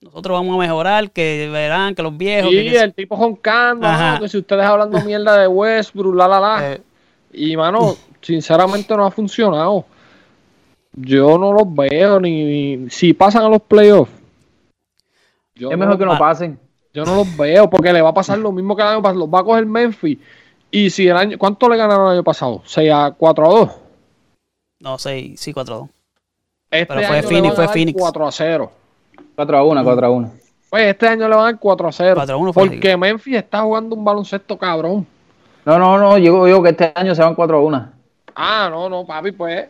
Nosotros vamos a mejorar, que verán que los viejos. Sí, que- el tipo joncando. ¿no? que si ustedes hablando mierda de Westbrook, la, la, la. eh, Y, mano, sinceramente no ha funcionado. Yo no los veo ni, ni- si pasan a los playoffs. Yo Es no mejor que no pasen. Yo no los veo porque le va a pasar lo mismo que el año pasado. Los va a coger Memphis. Y si el año. ¿Cuánto le ganaron el año pasado? 6 a 4 a 2. no sé, sí, 4-2. Este Pero fue año le Phoenix, van a fue Phoenix. 4 a 0. 4 a 1, 4 a 1. Pues este año le van a dar 4 a 0. 4 a 1 fue Porque Memphis está jugando un baloncesto cabrón. No, no, no, digo yo que este año se van 4 a 1. Ah, no, no, papi, pues.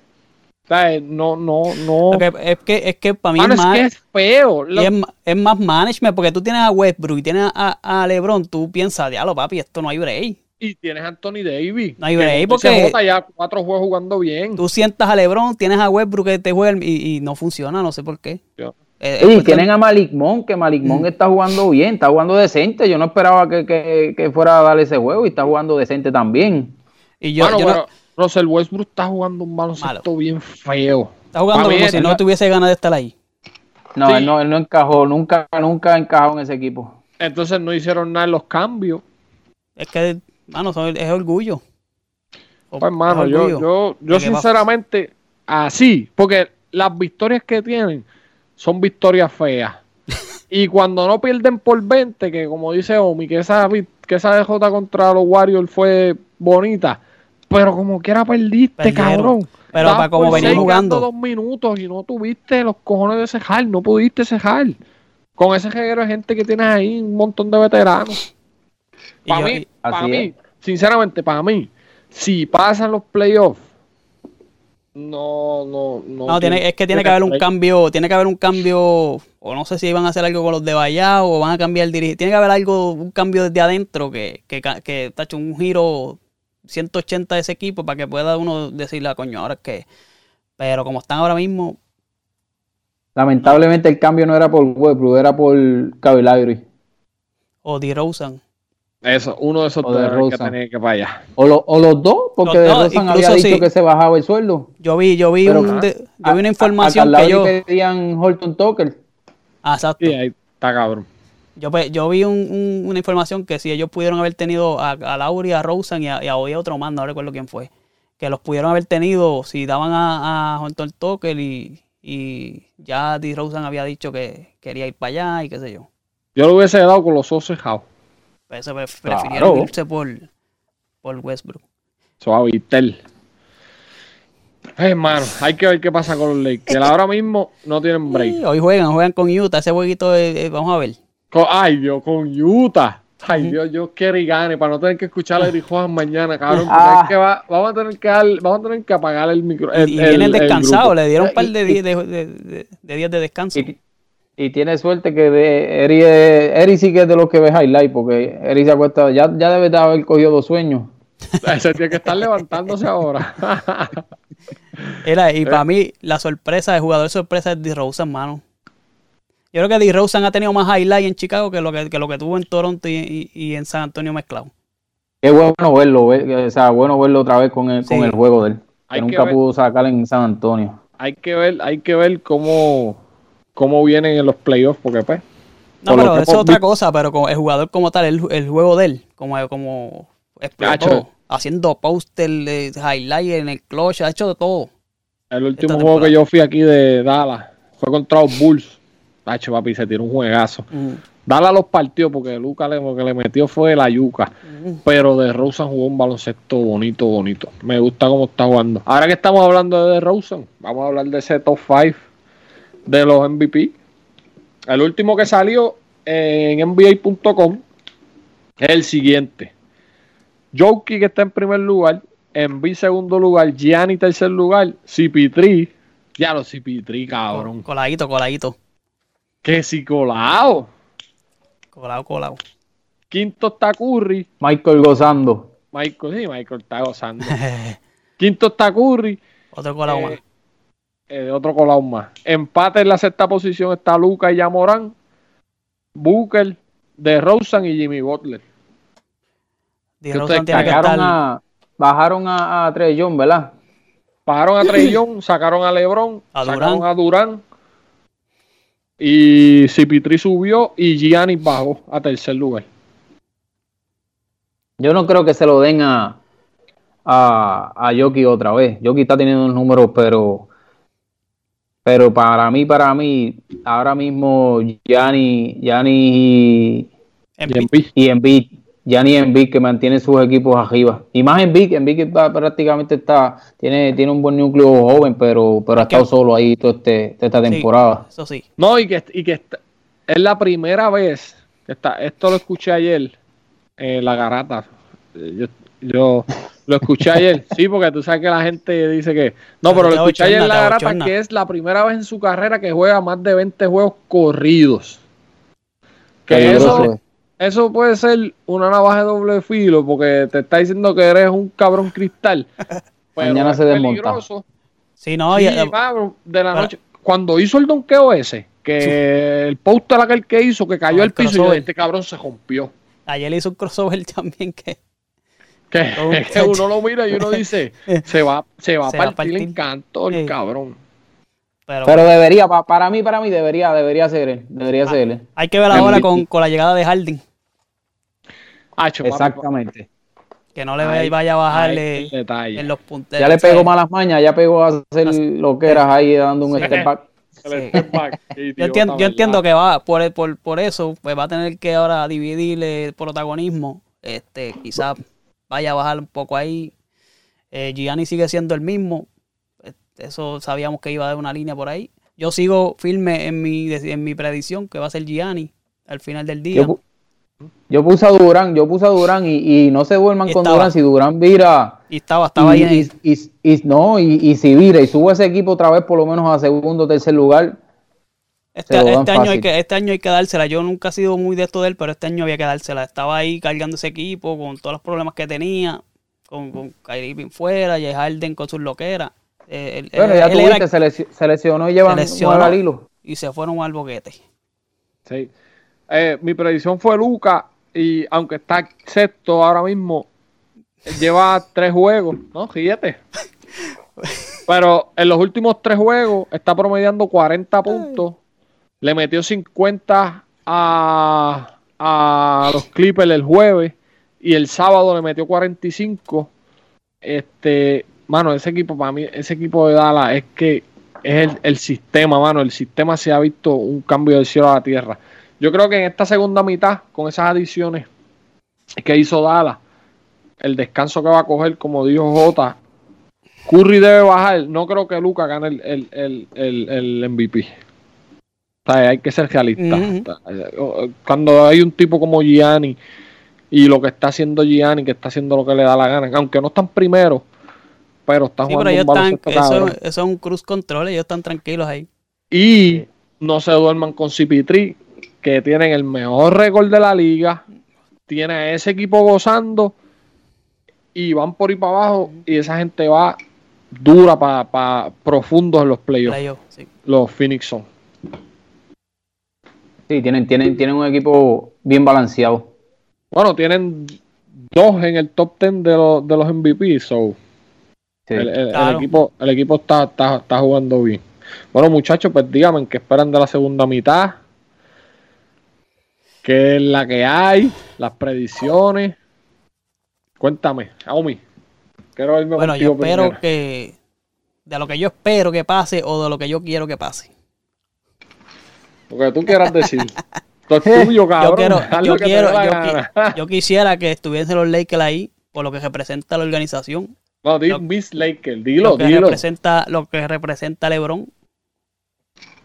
No, no, no. Porque es que, es que para mí Mano, es es más, que es feo. Lo- es, más management, porque tú tienes a Westbrook y tienes a, a LeBron, tú piensas, diablo, papi, esto no hay break. Y tienes a Anthony Davis. No hay break, porque- Jota ya cuatro juegos jugando bien. Tú sientas a LeBron, tienes a Westbrook que te juega y, y no funciona, no sé por qué. Yo- Eh, Sí, tienen a Malik Monk, que Malik Monk está jugando bien, está jugando decente. Yo no esperaba que, que- que fuera a darle ese juego y está jugando decente también. y yo, Bueno, yo no- Russell Westbrook está jugando un baloncesto bien feo. está jugando como si no tuviese ganas de estar ahí. No, Sí. él no, él no encajó, nunca, nunca encajó en ese equipo. Entonces no hicieron nada en los cambios. Es que, mano, son- es orgullo. Pues, hermano, yo, yo, yo sinceramente, así, porque las victorias que tienen son victorias feas. y cuando no pierden por 20, que como dice Omi, que esa, que esa DJ contra los Warriors fue bonita, pero como quiera perdiste, Perdieron. cabrón. Pero para como seis jugando. dos minutos y no tuviste los cojones de cejar, no pudiste cejar. Con ese reguero de gente que tienes ahí, un montón de veteranos. Para mí, y- para mí, es. sinceramente, para mí, si pasan los playoffs, no, no, no. No, tiene, es que tiene que haber un cambio, tiene que haber un cambio, o no sé si van a hacer algo con los de Vallado o van a cambiar el dirigente. Tiene que haber algo, un cambio desde adentro que, que, que está hecho un giro 180 de ese equipo para que pueda uno decirle, "Ah, coño, ahora es que. Pero como están ahora mismo, Lamentablemente el cambio no era por Westbrook, era por Lowry. o DeRozan. Eso, uno de esos O dos que tenía que. O, lo- o los dos, porque Los de Rosan había dicho sí. que se bajaba el sueldo. Yo vi, yo vi, Pero, un de- yo vi una A- información a que Kyle yo. Pedían Horton Tucker. Ah, exacto. Sí, ahí está cabrón. Yo, pe- yo vi un- un- una información que si ellos pudieron haber tenido a, a Lauri, a Rosen y a, y a otro más, no recuerdo quién fue, que los pudieron haber tenido si daban a, a Horton Tucker y, y ya D. Rosen había dicho que quería ir para allá y qué sé yo. Yo lo hubiese dado con los ojos cejados. Pre- Claro. prefirieron irse por, por Westbrook. Suavitel. Ay, hermano, hay que ver qué pasa con los Lakers. Que ahora mismo no tienen break. Sí, hoy juegan, juegan con Utah, ese jueguito, eh, eh, vamos a ver. Con- ay, Dios, con Utah. Ay, Dios, yo quiero y gane para no tener que escuchar a Eric Juan mañana, cabrón. Ah. es que va- vamos, a tener que dar- vamos a tener que apagar el micro. Y, el- y el- vienen el descansados, le dieron un par de Y- días de, de- de- de días de descanso. Y, y tiene suerte que de, Eri, sí que es de los que ve highlight, porque Eri se acuesta, ya, ya debe de haber cogido dos sueños. Ese tiene que estar levantándose ahora. Era, y Eh. para mí, la sorpresa, el jugador sorpresa es DeRozan, mano. Yo creo que DeRozan ha tenido más highlight en Chicago que lo que, que lo que tuvo en Toronto y, y- y en San Antonio mezclado. Qué bueno verlo, ve- o sea, bueno verlo otra vez con el, Sí. con el juego de él, que Hay que nunca ver. pudo sacar en San Antonio. hay que ver, hay que ver cómo, cómo vienen en los playoffs, porque pues. No, Por pero eso es otra cosa, pero como el jugador como tal, el, el juego de él, como, como explotó, haciendo póster, de highlight en el clutch, ha hecho de todo. El último juego que yo fui aquí de Dallas fue contra los Bulls. Tacho, papi, se tiró un juegazo. Mm, Dallas los partió porque Lucas le, lo que le metió fue la yuca. mm. Pero de Rosen jugó un baloncesto bonito, bonito. Me gusta cómo está jugando. Ahora que estamos hablando de Rosen, vamos a hablar de ese top 5 de los MVP. El último que salió en NBA.com es el siguiente. Jokic que está en primer lugar, Embiid segundo lugar, Gianni tercer lugar, CP3. Ya los CP3, cabrón. Coladito, coladito. Que si colado. Colado, colado. Quinto está Curry. Michael gozando. Michael, sí, Michael está gozando. Quinto está Curry. Otro colado Eh, más. eh, otro colado más. Empate en la sexta posición está Luca y Yamorán. Booker, de Rosen y Jimmy Butler. DeRozan ustedes tiene que Sacaron estar... a, bajaron a, a Trey Young, ¿verdad? Bajaron a Trey Young, sacaron a LeBron, A sacaron a Durán. Y CP3 subió y Giannis bajó a tercer lugar. Yo no creo que se lo den a, a, a Yoki otra vez. Yoki está teniendo unos números, pero pero para mí, para mí, ahora mismo Gianni, Gianni y, en Y Embiid. Y Embiid, Gianni y Embiid que mantienen sus equipos arriba. Y más Embiid, Embiid que prácticamente está, tiene, tiene un buen núcleo joven, pero, pero ha que- estado solo ahí toda, este, toda esta sí, temporada. Eso sí. No, y que, y que está- es la primera vez que está, esto lo escuché ayer en la garata. Eh, yo- Yo lo escuché ayer, sí, porque tú sabes que la gente dice que. No, pero lo escuché ayer en la bochorna. que es la primera vez en su carrera que juega más de 20 juegos corridos. Que eso, es. Eso puede ser una navaja de doble filo, porque te está diciendo que eres un cabrón cristal. Pero Mañana es se desmonta. peligroso. Sí, no, Sí, y- cabrón, de la para- noche. Cuando hizo el donqueo ese, que el póster aquel que hizo, que cayó al el piso, y este cabrón se rompió. ayer hizo un crossover también que Que, uno lo mira y uno dice, se va, se va a Se a partir partir. el Sí. cabrón. pero, Pero debería, pa- para mí, para mí, debería, debería ser él. Debería Ah, ser él. hay que ver ahora con, con la llegada de Harden, Hacho, papi, Exactamente. que no le Ahí- vaya a bajarle detalle. en los puntos. Ya le pegó malas mañas, ya pegó a hacer lo que era ahí dando un Sí. step back. Yo entiendo, yo ¿verdad? entiendo que va por, por, por eso, pues va a tener que ahora dividirle el protagonismo. Este, quizás vaya a bajar un poco ahí. Eh, Gianni sigue siendo el mismo. Este, Eso sabíamos que iba a dar una línea por ahí. Yo sigo firme en mi, en mi predicción que va a ser Gianni al final del día. Yo, yo puse a Durán, yo puse a Durán y, y no se duerman Y con estaba. Durán. Si Durán vira y estaba, estaba y, ahí. en- y- y- y- no, y, y si vira y sube ese equipo otra vez por lo menos a segundo o tercer lugar, Este, este año hay que, este año hay que dársela. Yo nunca he sido muy de esto de él, pero este año había que dársela. Estaba ahí cargando ese equipo con todos los problemas que tenía, con, con Kyrie Irving fuera, y Harden con sus loqueras. Eh, bueno, ya él tú era- viste, se, lesi- se lesionó y llevan se lesionó. al hilo. y se fueron al boquete. Sí. Eh, mi predicción fue Luca y aunque está sexto ahora mismo, lleva tres juegos, ¿no? Ríete. Pero en los últimos tres juegos está promediando 40 puntos. Le metió 50 a, a los Clippers el jueves y el sábado le metió 45. Este, mano, ese equipo para mí, ese equipo de Dallas es que es el, el sistema, mano. El sistema se ha visto un cambio del cielo a la tierra. Yo creo que en esta segunda mitad, con esas adiciones que hizo Dallas, el descanso que va a coger, como dijo Jota, Curry debe bajar. No creo que Luca gane el, el, el, el, el MVP. O sea, hay que ser realista. Cuando hay un tipo como Gianni y lo que está haciendo Gianni, que está haciendo lo que le da la gana, aunque no están primero, pero están Sí, pero jugando ellos un están, eso, es un cruise control, ellos están tranquilos ahí. Y no se duerman con CP3, que tienen el mejor récord de la liga. Tiene a ese equipo gozando y van por ahí para abajo. Y esa gente va dura para profundos en los playoffs. Playoff, sí. Los Phoenix son. Sí, tienen, tienen, tienen un equipo bien balanceado. Bueno, tienen dos en el top 10 de los, de los MVP. So, Sí. el, el- el equipo, el equipo está, está, está jugando bien. Bueno, muchachos, pues díganme qué esperan de la segunda mitad. ¿Qué es la que hay? Las predicciones. Cuéntame, Aumi. Quiero irme Bueno, yo espero primero. que de lo que yo espero que pase o de lo que yo quiero que pase. Lo que tú quieras decir. Yo quiero, yo quiero, qui- quisiera que estuviesen los Lakers ahí por lo que representa la organización, No, di Miss Laker. Dilo, lo que dilo. representa, lo que representa LeBron.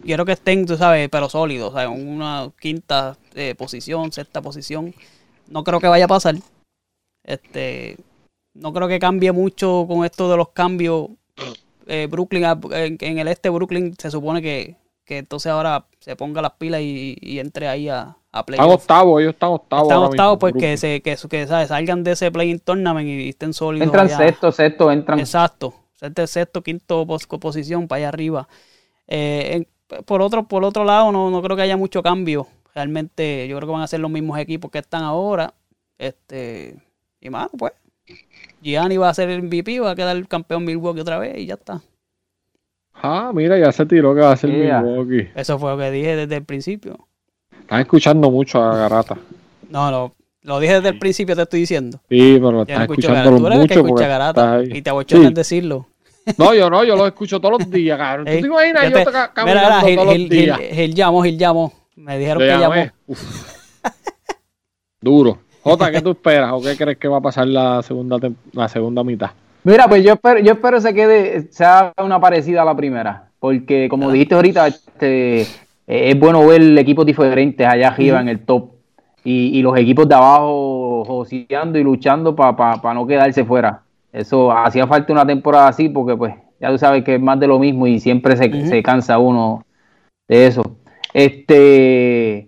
Quiero que estén, tú sabes, pero sólidos, en una quinta eh, posición, sexta posición. No creo que vaya a pasar. Este, no creo que cambie mucho con esto de los cambios. Eh, Brooklyn, ah, en, en el este Brooklyn se supone que, que entonces ahora se ponga las pilas y, y entre ahí a, a Están playoff. octavos, ellos están octavos. Están octavos, pues que, se, que, que, ¿sabes? salgan de ese play-in tournament y estén sólidos. Entran allá. sexto, sexto, entran. Exacto. Sexto, sexto, quinto pos- posición para allá arriba. Eh, en- por otro, por otro lado, no, no creo que haya mucho cambio. Realmente, yo creo que van a ser los mismos equipos que están ahora. Este, y más, pues. Gianni va a ser el MVP, va a quedar el campeón Milwaukee otra vez y ya está. Ah, mira, ya se tiró que va a ser Yeah. Milwaukee. Eso fue lo que dije desde el principio. Están escuchando mucho a Garata. No, no. Lo dije desde el principio, te estoy diciendo. Sí, pero no escucho escuchando Garata. Tú eres el que mucho porque Garata. ahí. Y te abochonas Sí. decirlo. No, yo no, yo lo escucho todos los días, cabrón. ¿Tú te imaginas? yo Yo te- Mira, caminando mira, Gil, todos los días. Gil, Gil llamó, Gil llamó. Me dijeron Le que llamé. llamó. Uf. Duro. Jota, ¿qué tú esperas o qué crees que va a pasar la segunda, la segunda mitad? Mira, pues yo espero, yo espero se quede, sea una parecida a la primera, porque como dijiste ahorita, este, eh, es bueno ver equipos diferentes allá arriba en el top y, y los equipos de abajo joseando y luchando para no quedarse fuera. Eso hacía falta una temporada así porque pues ya tú sabes que es más de lo mismo y siempre se, se cansa uno de eso. Este,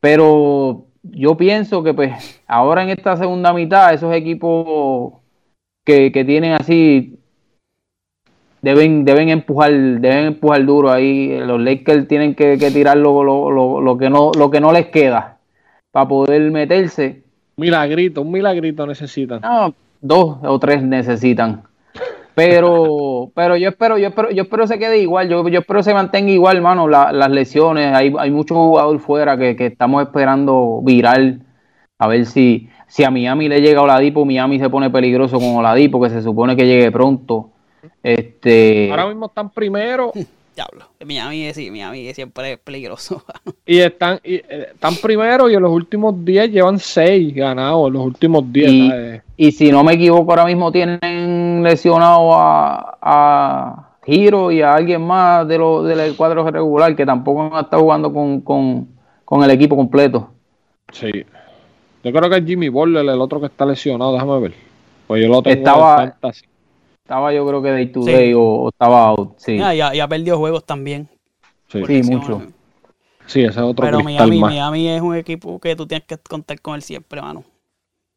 pero yo pienso que pues ahora en esta segunda mitad esos equipos que, que tienen así deben, deben empujar, deben empujar duro ahí. Los Lakers tienen que, tirar lo, lo, lo, que no, lo que no les queda para poder meterse. Milagrito, un milagrito necesitan. No, dos o tres necesitan. Pero, pero yo espero, yo espero, yo espero se quede igual, yo, yo espero se mantenga igual, hermano, las lesiones, hay, hay muchos jugadores fuera que, que, estamos esperando viral, a ver si, si a Miami le llega Oladipo, Miami se pone peligroso con Oladipo, que se supone que llegue pronto. Este... Ahora mismo están primero. Diablo, Miami, sí, Miami siempre es peligroso. y están, y, eh, están primero y en los últimos 10 llevan 6 ganados, en los últimos 10. Y, y, si no me equivoco, ahora mismo tienen lesionado a, a Giro y a alguien más de lo, del cuadro regular que tampoco han estado jugando con, con, con el equipo completo. Sí. Yo creo que es Jimmy Butler el otro que está lesionado, déjame ver. Pues yo lo tengo Estaba, estaba yo creo que day to day o, estaba out. Sí. Ya, ya, ya, perdió juegos también. Sí, sí mucho. Sí, ese es otro Pero Miami, Miami es un equipo que tú tienes que contar con él siempre, mano.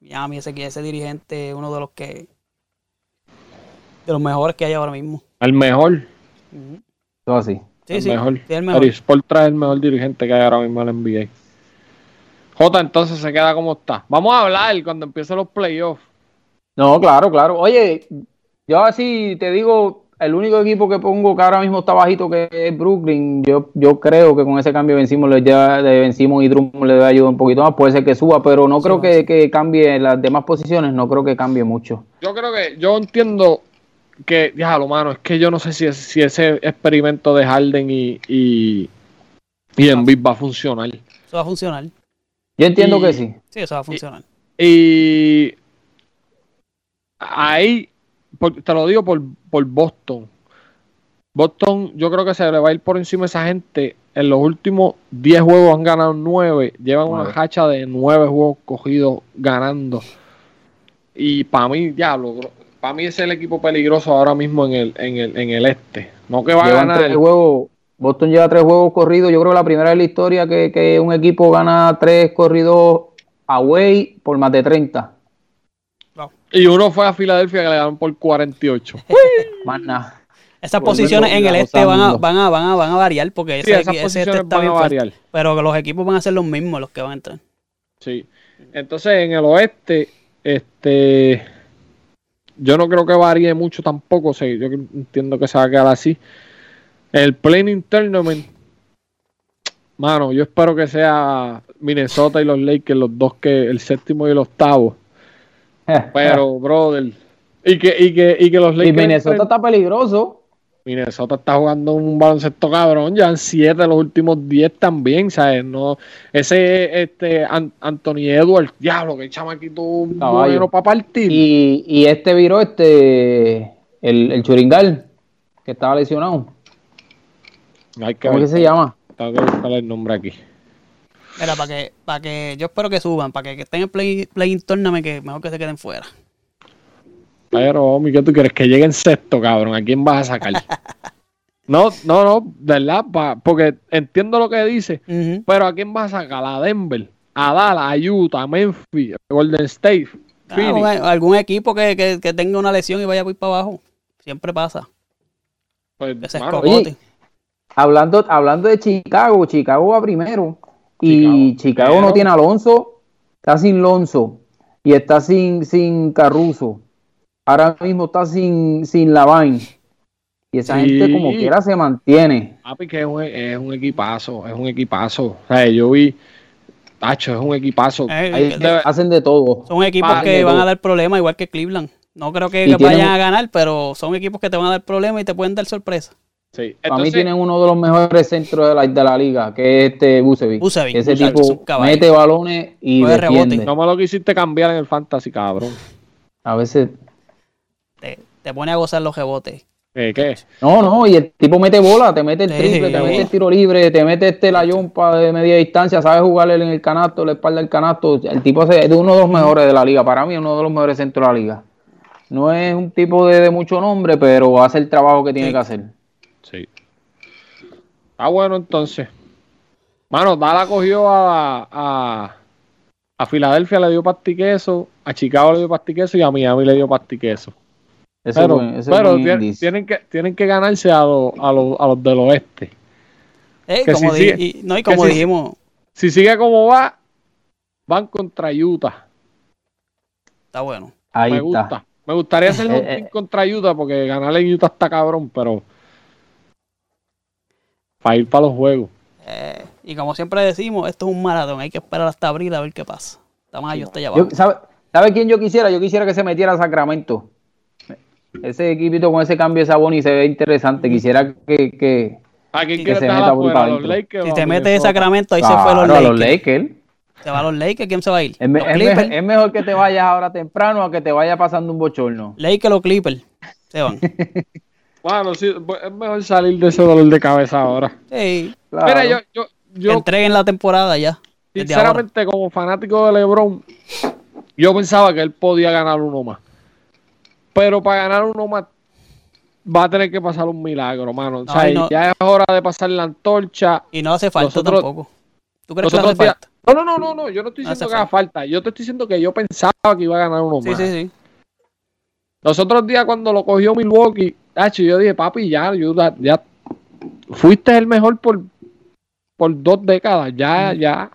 Miami, ese, ese dirigente es uno de los que. de los mejores que hay ahora mismo. El mejor. Todo así. Sí, el sí. Mejor. el mejor. el mejor dirigente que hay ahora mismo en el NBA. J entonces se queda como está. Vamos a hablar cuando empiecen los playoffs. No, claro, claro. Oye, yo así te digo, el único equipo que pongo que ahora mismo está bajito que es Brooklyn, yo, yo creo que con ese cambio de vencimos, le ya, de vencimos y Drummond le da ayuda un poquito más, puede ser que suba, pero no creo que, que, cambie las demás posiciones, no creo que cambie mucho. Yo creo que, yo entiendo que, ya lo mano, es que yo no sé si, si ese experimento de Harden y, y, y Embiid va a funcionar. Eso va a funcionar. Yo entiendo que sí. Sí, eso va a funcionar. Y, y ahí te lo digo por, por Boston. Boston, yo creo que se le va a ir por encima esa gente. En los últimos 10 juegos han ganado 9. Llevan una hacha de 9 juegos cogidos ganando. Y para mí, diablo, para mí es el equipo peligroso ahora mismo en el, en el, en el este. No que va a ganar. Tres juegos, Boston lleva tres juegos corridos. Yo creo que la primera de la historia que, que un equipo gana tres corridos away por más de 30. Y uno fue a Filadelfia que le ganaron por 48. Más nada. Esas posiciones en el este van a, van a, van a, van a variar porque sí, ese, esas ese este está van bien a fuerte. variar. Pero los equipos van a ser los mismos los que van a entrar. Sí. Entonces, en el oeste, este. Yo no creo que varíe mucho tampoco. Sí, yo entiendo que se va a quedar así. El Playing Tournament. Mano, yo espero que sea Minnesota y los Lakers, los dos que, el séptimo y el octavo. Pero, brother. Y que, y que, y que los Lakers. Y Minnesota está peligroso. Minnesota está jugando un baloncesto cabrón, ya en 7 de los últimos 10 también, ¿sabes? No, ese este An Anthony Edwards, diablo, que chamaquito bueno para partir. Y, y este viró este el, el Churingal, que estaba lesionado. Hay que ¿Cómo ver, que se llama? Tengo que buscar el nombre aquí. Mira, para que, para que yo espero que suban, para que, que estén en play, play tournament, que mejor que se queden fuera. Pero, Omi, ¿qué tú quieres? Que llegue en sexto, cabrón. ¿A quién vas a sacar? no, no, no, ¿verdad? Pa, porque entiendo lo que dice, Uh -huh. pero ¿a quién vas a sacar? ¿A Denver? ¿A Dallas? ¿A Utah? ¿A Memphis? ¿A Golden State? Ah, algún equipo que, que, que tenga una lesión y vaya por ir para abajo. Siempre pasa. Pues, Que se mano, escogote. Oye, Hablando, hablando de Chicago, Chicago va primero. Y Chicago, no tiene Alonso, está sin Lonzo y está sin, sin Caruso. Ahora mismo está sin, sin Lavine. Y esa Sí. gente como quiera se mantiene. Papi, que es un, es un equipazo, es un equipazo. O sea, yo vi, Tacho, es un equipazo. Eh, Ahí debe- hacen de todo. son equipos que van a dar problemas, igual que Cleveland. No creo que, Y que tienen vayan un- a ganar, pero son equipos que te van a dar problemas y te pueden dar sorpresa. Sí. Para mí tienen uno de los mejores centros de la, de la liga, que es este Bucevic. Bucevic, Ese Bucevic, tipo mete balones y Coge defiende. rebote. no me lo quisiste cambiar en el fantasy, cabrón. A veces Te, te pone a gozar los rebotes. ¿Qué? qué? No, no, y el tipo mete bola, te mete el Sí, triple, te mete el tiro libre, te mete este la yompa de media distancia, sabe jugarle en el canasto, la espalda del canasto. El tipo es de uno de los mejores de la liga, para mí es uno de los mejores centros de la liga. No es un tipo de, de mucho nombre, pero hace el trabajo que tiene Sí. que hacer. Sí. Ah, bueno, entonces. Mano, Dala cogió a, a, a Filadelfia, le dio pastiqueso, a Chicago le dio pastiqueso y a Miami le dio pastiqueso. Ese Pero, buen- ese pero tienen, que, tienen que ganarse a, los- a, los, a los del oeste. Que como si di- sigue- y- no, y como dijimos, Si sigue como va, van contra Utah. está bueno. Ahí me está. gusta. Me gustaría hacer un Eh, team eh. contra Utah porque ganarle en Utah está cabrón, pero para ir para los juegos. Eh, y como siempre decimos, esto es un maratón, hay que esperar hasta abril a ver qué pasa. Está mayo, está allá abajo. Yo- ¿sabe, ¿Sabe quién yo quisiera? Yo quisiera que se metiera a Sacramento. Ese equipito con ese cambio de Saboni se ve interesante. Quisiera que, que ¿A quién Que quieres se meta afuera? ¿A para los. Lakers Si te metes en Minnesota? Sacramento, ahí se fue los a Lakers. los Lakers. Se va a los Lakers, ¿quién se va a ir? Me- es mejor que te vayas ahora temprano a que te vaya pasando un bochorno. Lakers o Clippers. Se van. Bueno, sí, es mejor salir de ese dolor de cabeza ahora. Sí, Claro. Mira, yo, yo, que yo entreguen la temporada ya. Sinceramente, como fanático de LeBron, yo pensaba que él podía ganar uno más. Pero para ganar uno más, va a tener que pasar un milagro, mano. O sea, no. ya es hora de pasar la antorcha. Y no hace falta Nosotros- tampoco. ¿Tú crees que hace falta? No, no, no, no, no, yo no estoy No diciendo que haga falta. Yo te estoy diciendo que yo pensaba que iba a ganar uno Sí, más. sí, sí. Los otros días cuando lo cogió Milwaukee, tacho, yo dije, papi, ya, yo, ya, fuiste el mejor por, por dos décadas, ya, ya.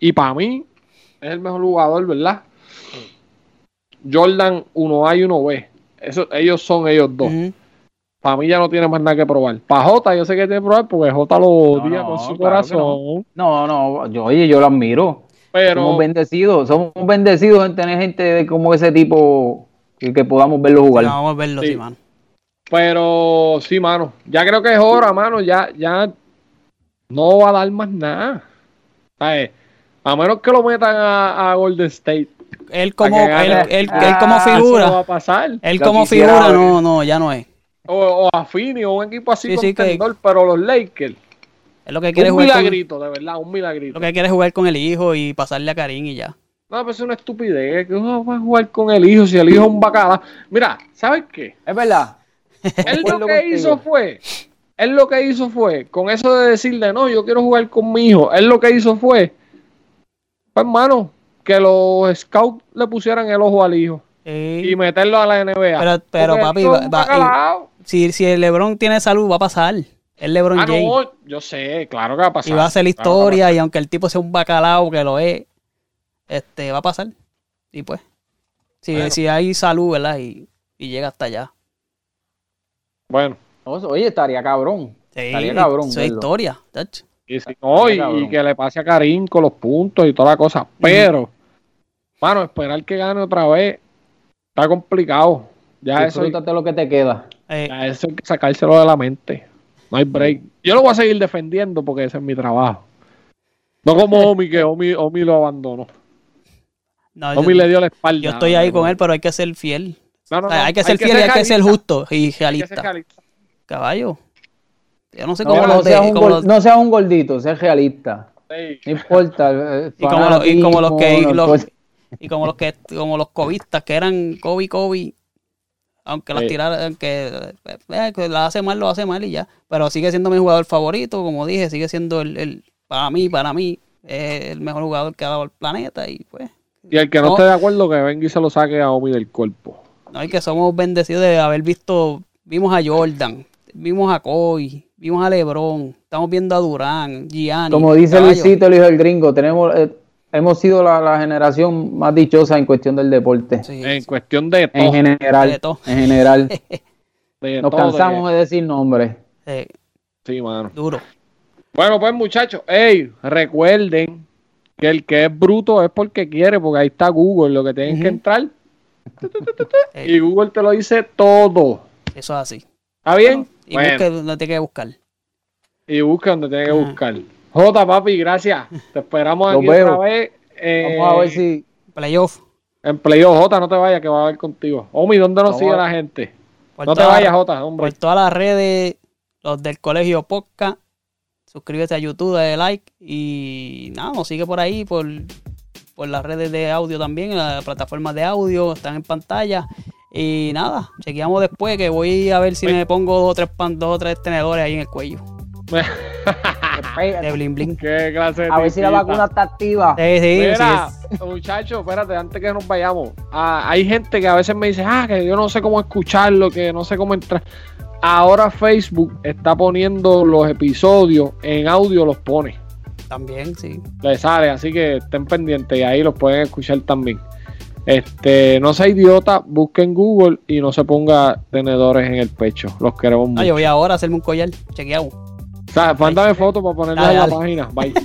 Y para mí es el mejor jugador, ¿verdad? Jordan 1A y 1B. Eso, ellos son ellos dos. Para mí ya no tiene más nada que probar. Para Jota yo sé que tiene que probar porque Jota lo odia no, con su claro corazón. No, no, yo, oye, yo lo admiro. Pero Somos bendecidos, somos bendecidos en tener gente de como ese tipo que, que podamos verlo jugar. Sí, vamos a verlo, Sí. sí, mano. Pero sí, mano. Ya creo que es hora, mano. Ya, ya no va a dar más nada. ¿Sabes? A menos que lo metan a, a Golden State. Él como, él, él- Ah, él como Eso no va figura, a pasar. él como quisiera figura, ver. no, no, ya no es. O, o a Fini o un equipo así Sí, sí, que- contendor, pero los Lakers. Es lo que quiere Un jugar con, milagrito, de verdad, un milagrito. lo que quiere es jugar con el hijo y pasarle a Karim y ya. No, pues es una estupidez. que uno va a jugar con el hijo si el hijo es un bacala. Mira, ¿sabes qué? Es verdad. Él lo que hizo fue, él lo que hizo fue, con eso de decirle, no, yo quiero jugar con mi hijo, él lo que hizo fue, pues hermano, que los scouts le pusieran el ojo al hijo Sí. y meterlo a la NBA. Pero- pero, Porque papi, va-. Si, si el LeBron tiene salud, va a pasar. El LeBron Ah, James. no, yo sé, claro que va a pasar. y va a hacer la claro historia. y aunque el tipo sea un bacalao que lo es, este va a pasar. Y pues, si, Bueno. si hay salud, ¿verdad? Y, y llega hasta allá. Bueno, Oye, estaría cabrón. Sí, Estaría cabrón Eso es historia. y, si no, y- que le pase a Karim con los puntos y toda la cosa. Pero, mano, esperar que gane otra vez está complicado. Ya eso, Disfrútate lo que te queda. Eh, ya eso hay que sacárselo de la mente. No hay break. Yo lo voy a seguir defendiendo porque ese es mi trabajo. No como Omi, que Omi, Omi lo abandonó. no, yo, Omi le dio la espalda. yo estoy ahí con él, pero hay que ser fiel. No, no, O sea, no, hay que ser fiel y hay que ser justo y Hay que ser realista. realista. Caballo. Yo no sé cómo no de- seas un como gol- los- no seas un gordito, sé realista. Sí. No importa. eh, Y como los- y como los que- no los-. Y como los que, como los cobistas que eran Kobe Kobe, aunque las Sí. tiraran, que, eh, que la hace mal, lo hace mal y ya. Pero sigue siendo mi jugador favorito, como dije, sigue siendo el, el para mí, para mí, es el mejor jugador que ha dado el planeta y pues, Y el que no, No. esté de acuerdo, que venga y se lo saque a Omi del cuerpo. No hay que somos bendecidos de haber visto, vimos a Jordan, vimos a Kobe, vimos a LeBron, estamos viendo a Durán, Gianni. Como dice caballo. Luisito, el hijo del gringo, tenemos, eh, hemos sido la, la generación más dichosa en cuestión del deporte. Sí, En cuestión de En todo. general. De todo. En general. de Nos todo, cansamos de de decir nombres. sí, Sí, mano. duro. Bueno, pues muchachos, ey, recuerden que el que es bruto es porque quiere, porque ahí está Google, lo que tienen que entrar. Y Google te lo dice todo. Eso es así. ¿Está bien? Y Bueno, busque donde tiene que buscar. y busca donde tiene que Ajá. buscar. Jota, papi, gracias. Te esperamos Los aquí veo. otra vez. eh, Vamos a ver si. Playoff. En Playoff, Jota, no te vayas, que va a ver contigo. Omi, ¿dónde nos Vamos sigue a- la gente? Por No te vayas, Jota, hombre. Por todas las redes, los del colegio podcast. Suscríbete a YouTube, dale like. Y nada, nos sigue por ahí, por, por las redes de audio también, las plataformas de audio, están en pantalla. Y nada, chequeamos después que voy a ver si Oye. me pongo dos o tres, pan- dos o tres tenedores ahí en el cuello. De bling bling. Qué clase de A ver si la vacuna está activa. Sí, sí, sí, Mira, es- muchachos, espérate, antes que nos vayamos. Ah, hay gente que a veces me dice, ah, que yo no sé cómo escucharlo, que no sé cómo entrar. Ahora Facebook está poniendo los episodios en audio, los pone. También, sí. Le sale, así que estén pendientes y ahí los pueden escuchar también. Este, no sea idiota, busquen Google y no se ponga tenedores en el pecho. Los queremos mucho. Ah, yo voy ahora a hacerme un collar. Chequeado. O sea, mándame fotos para ponerla en la página. Bye.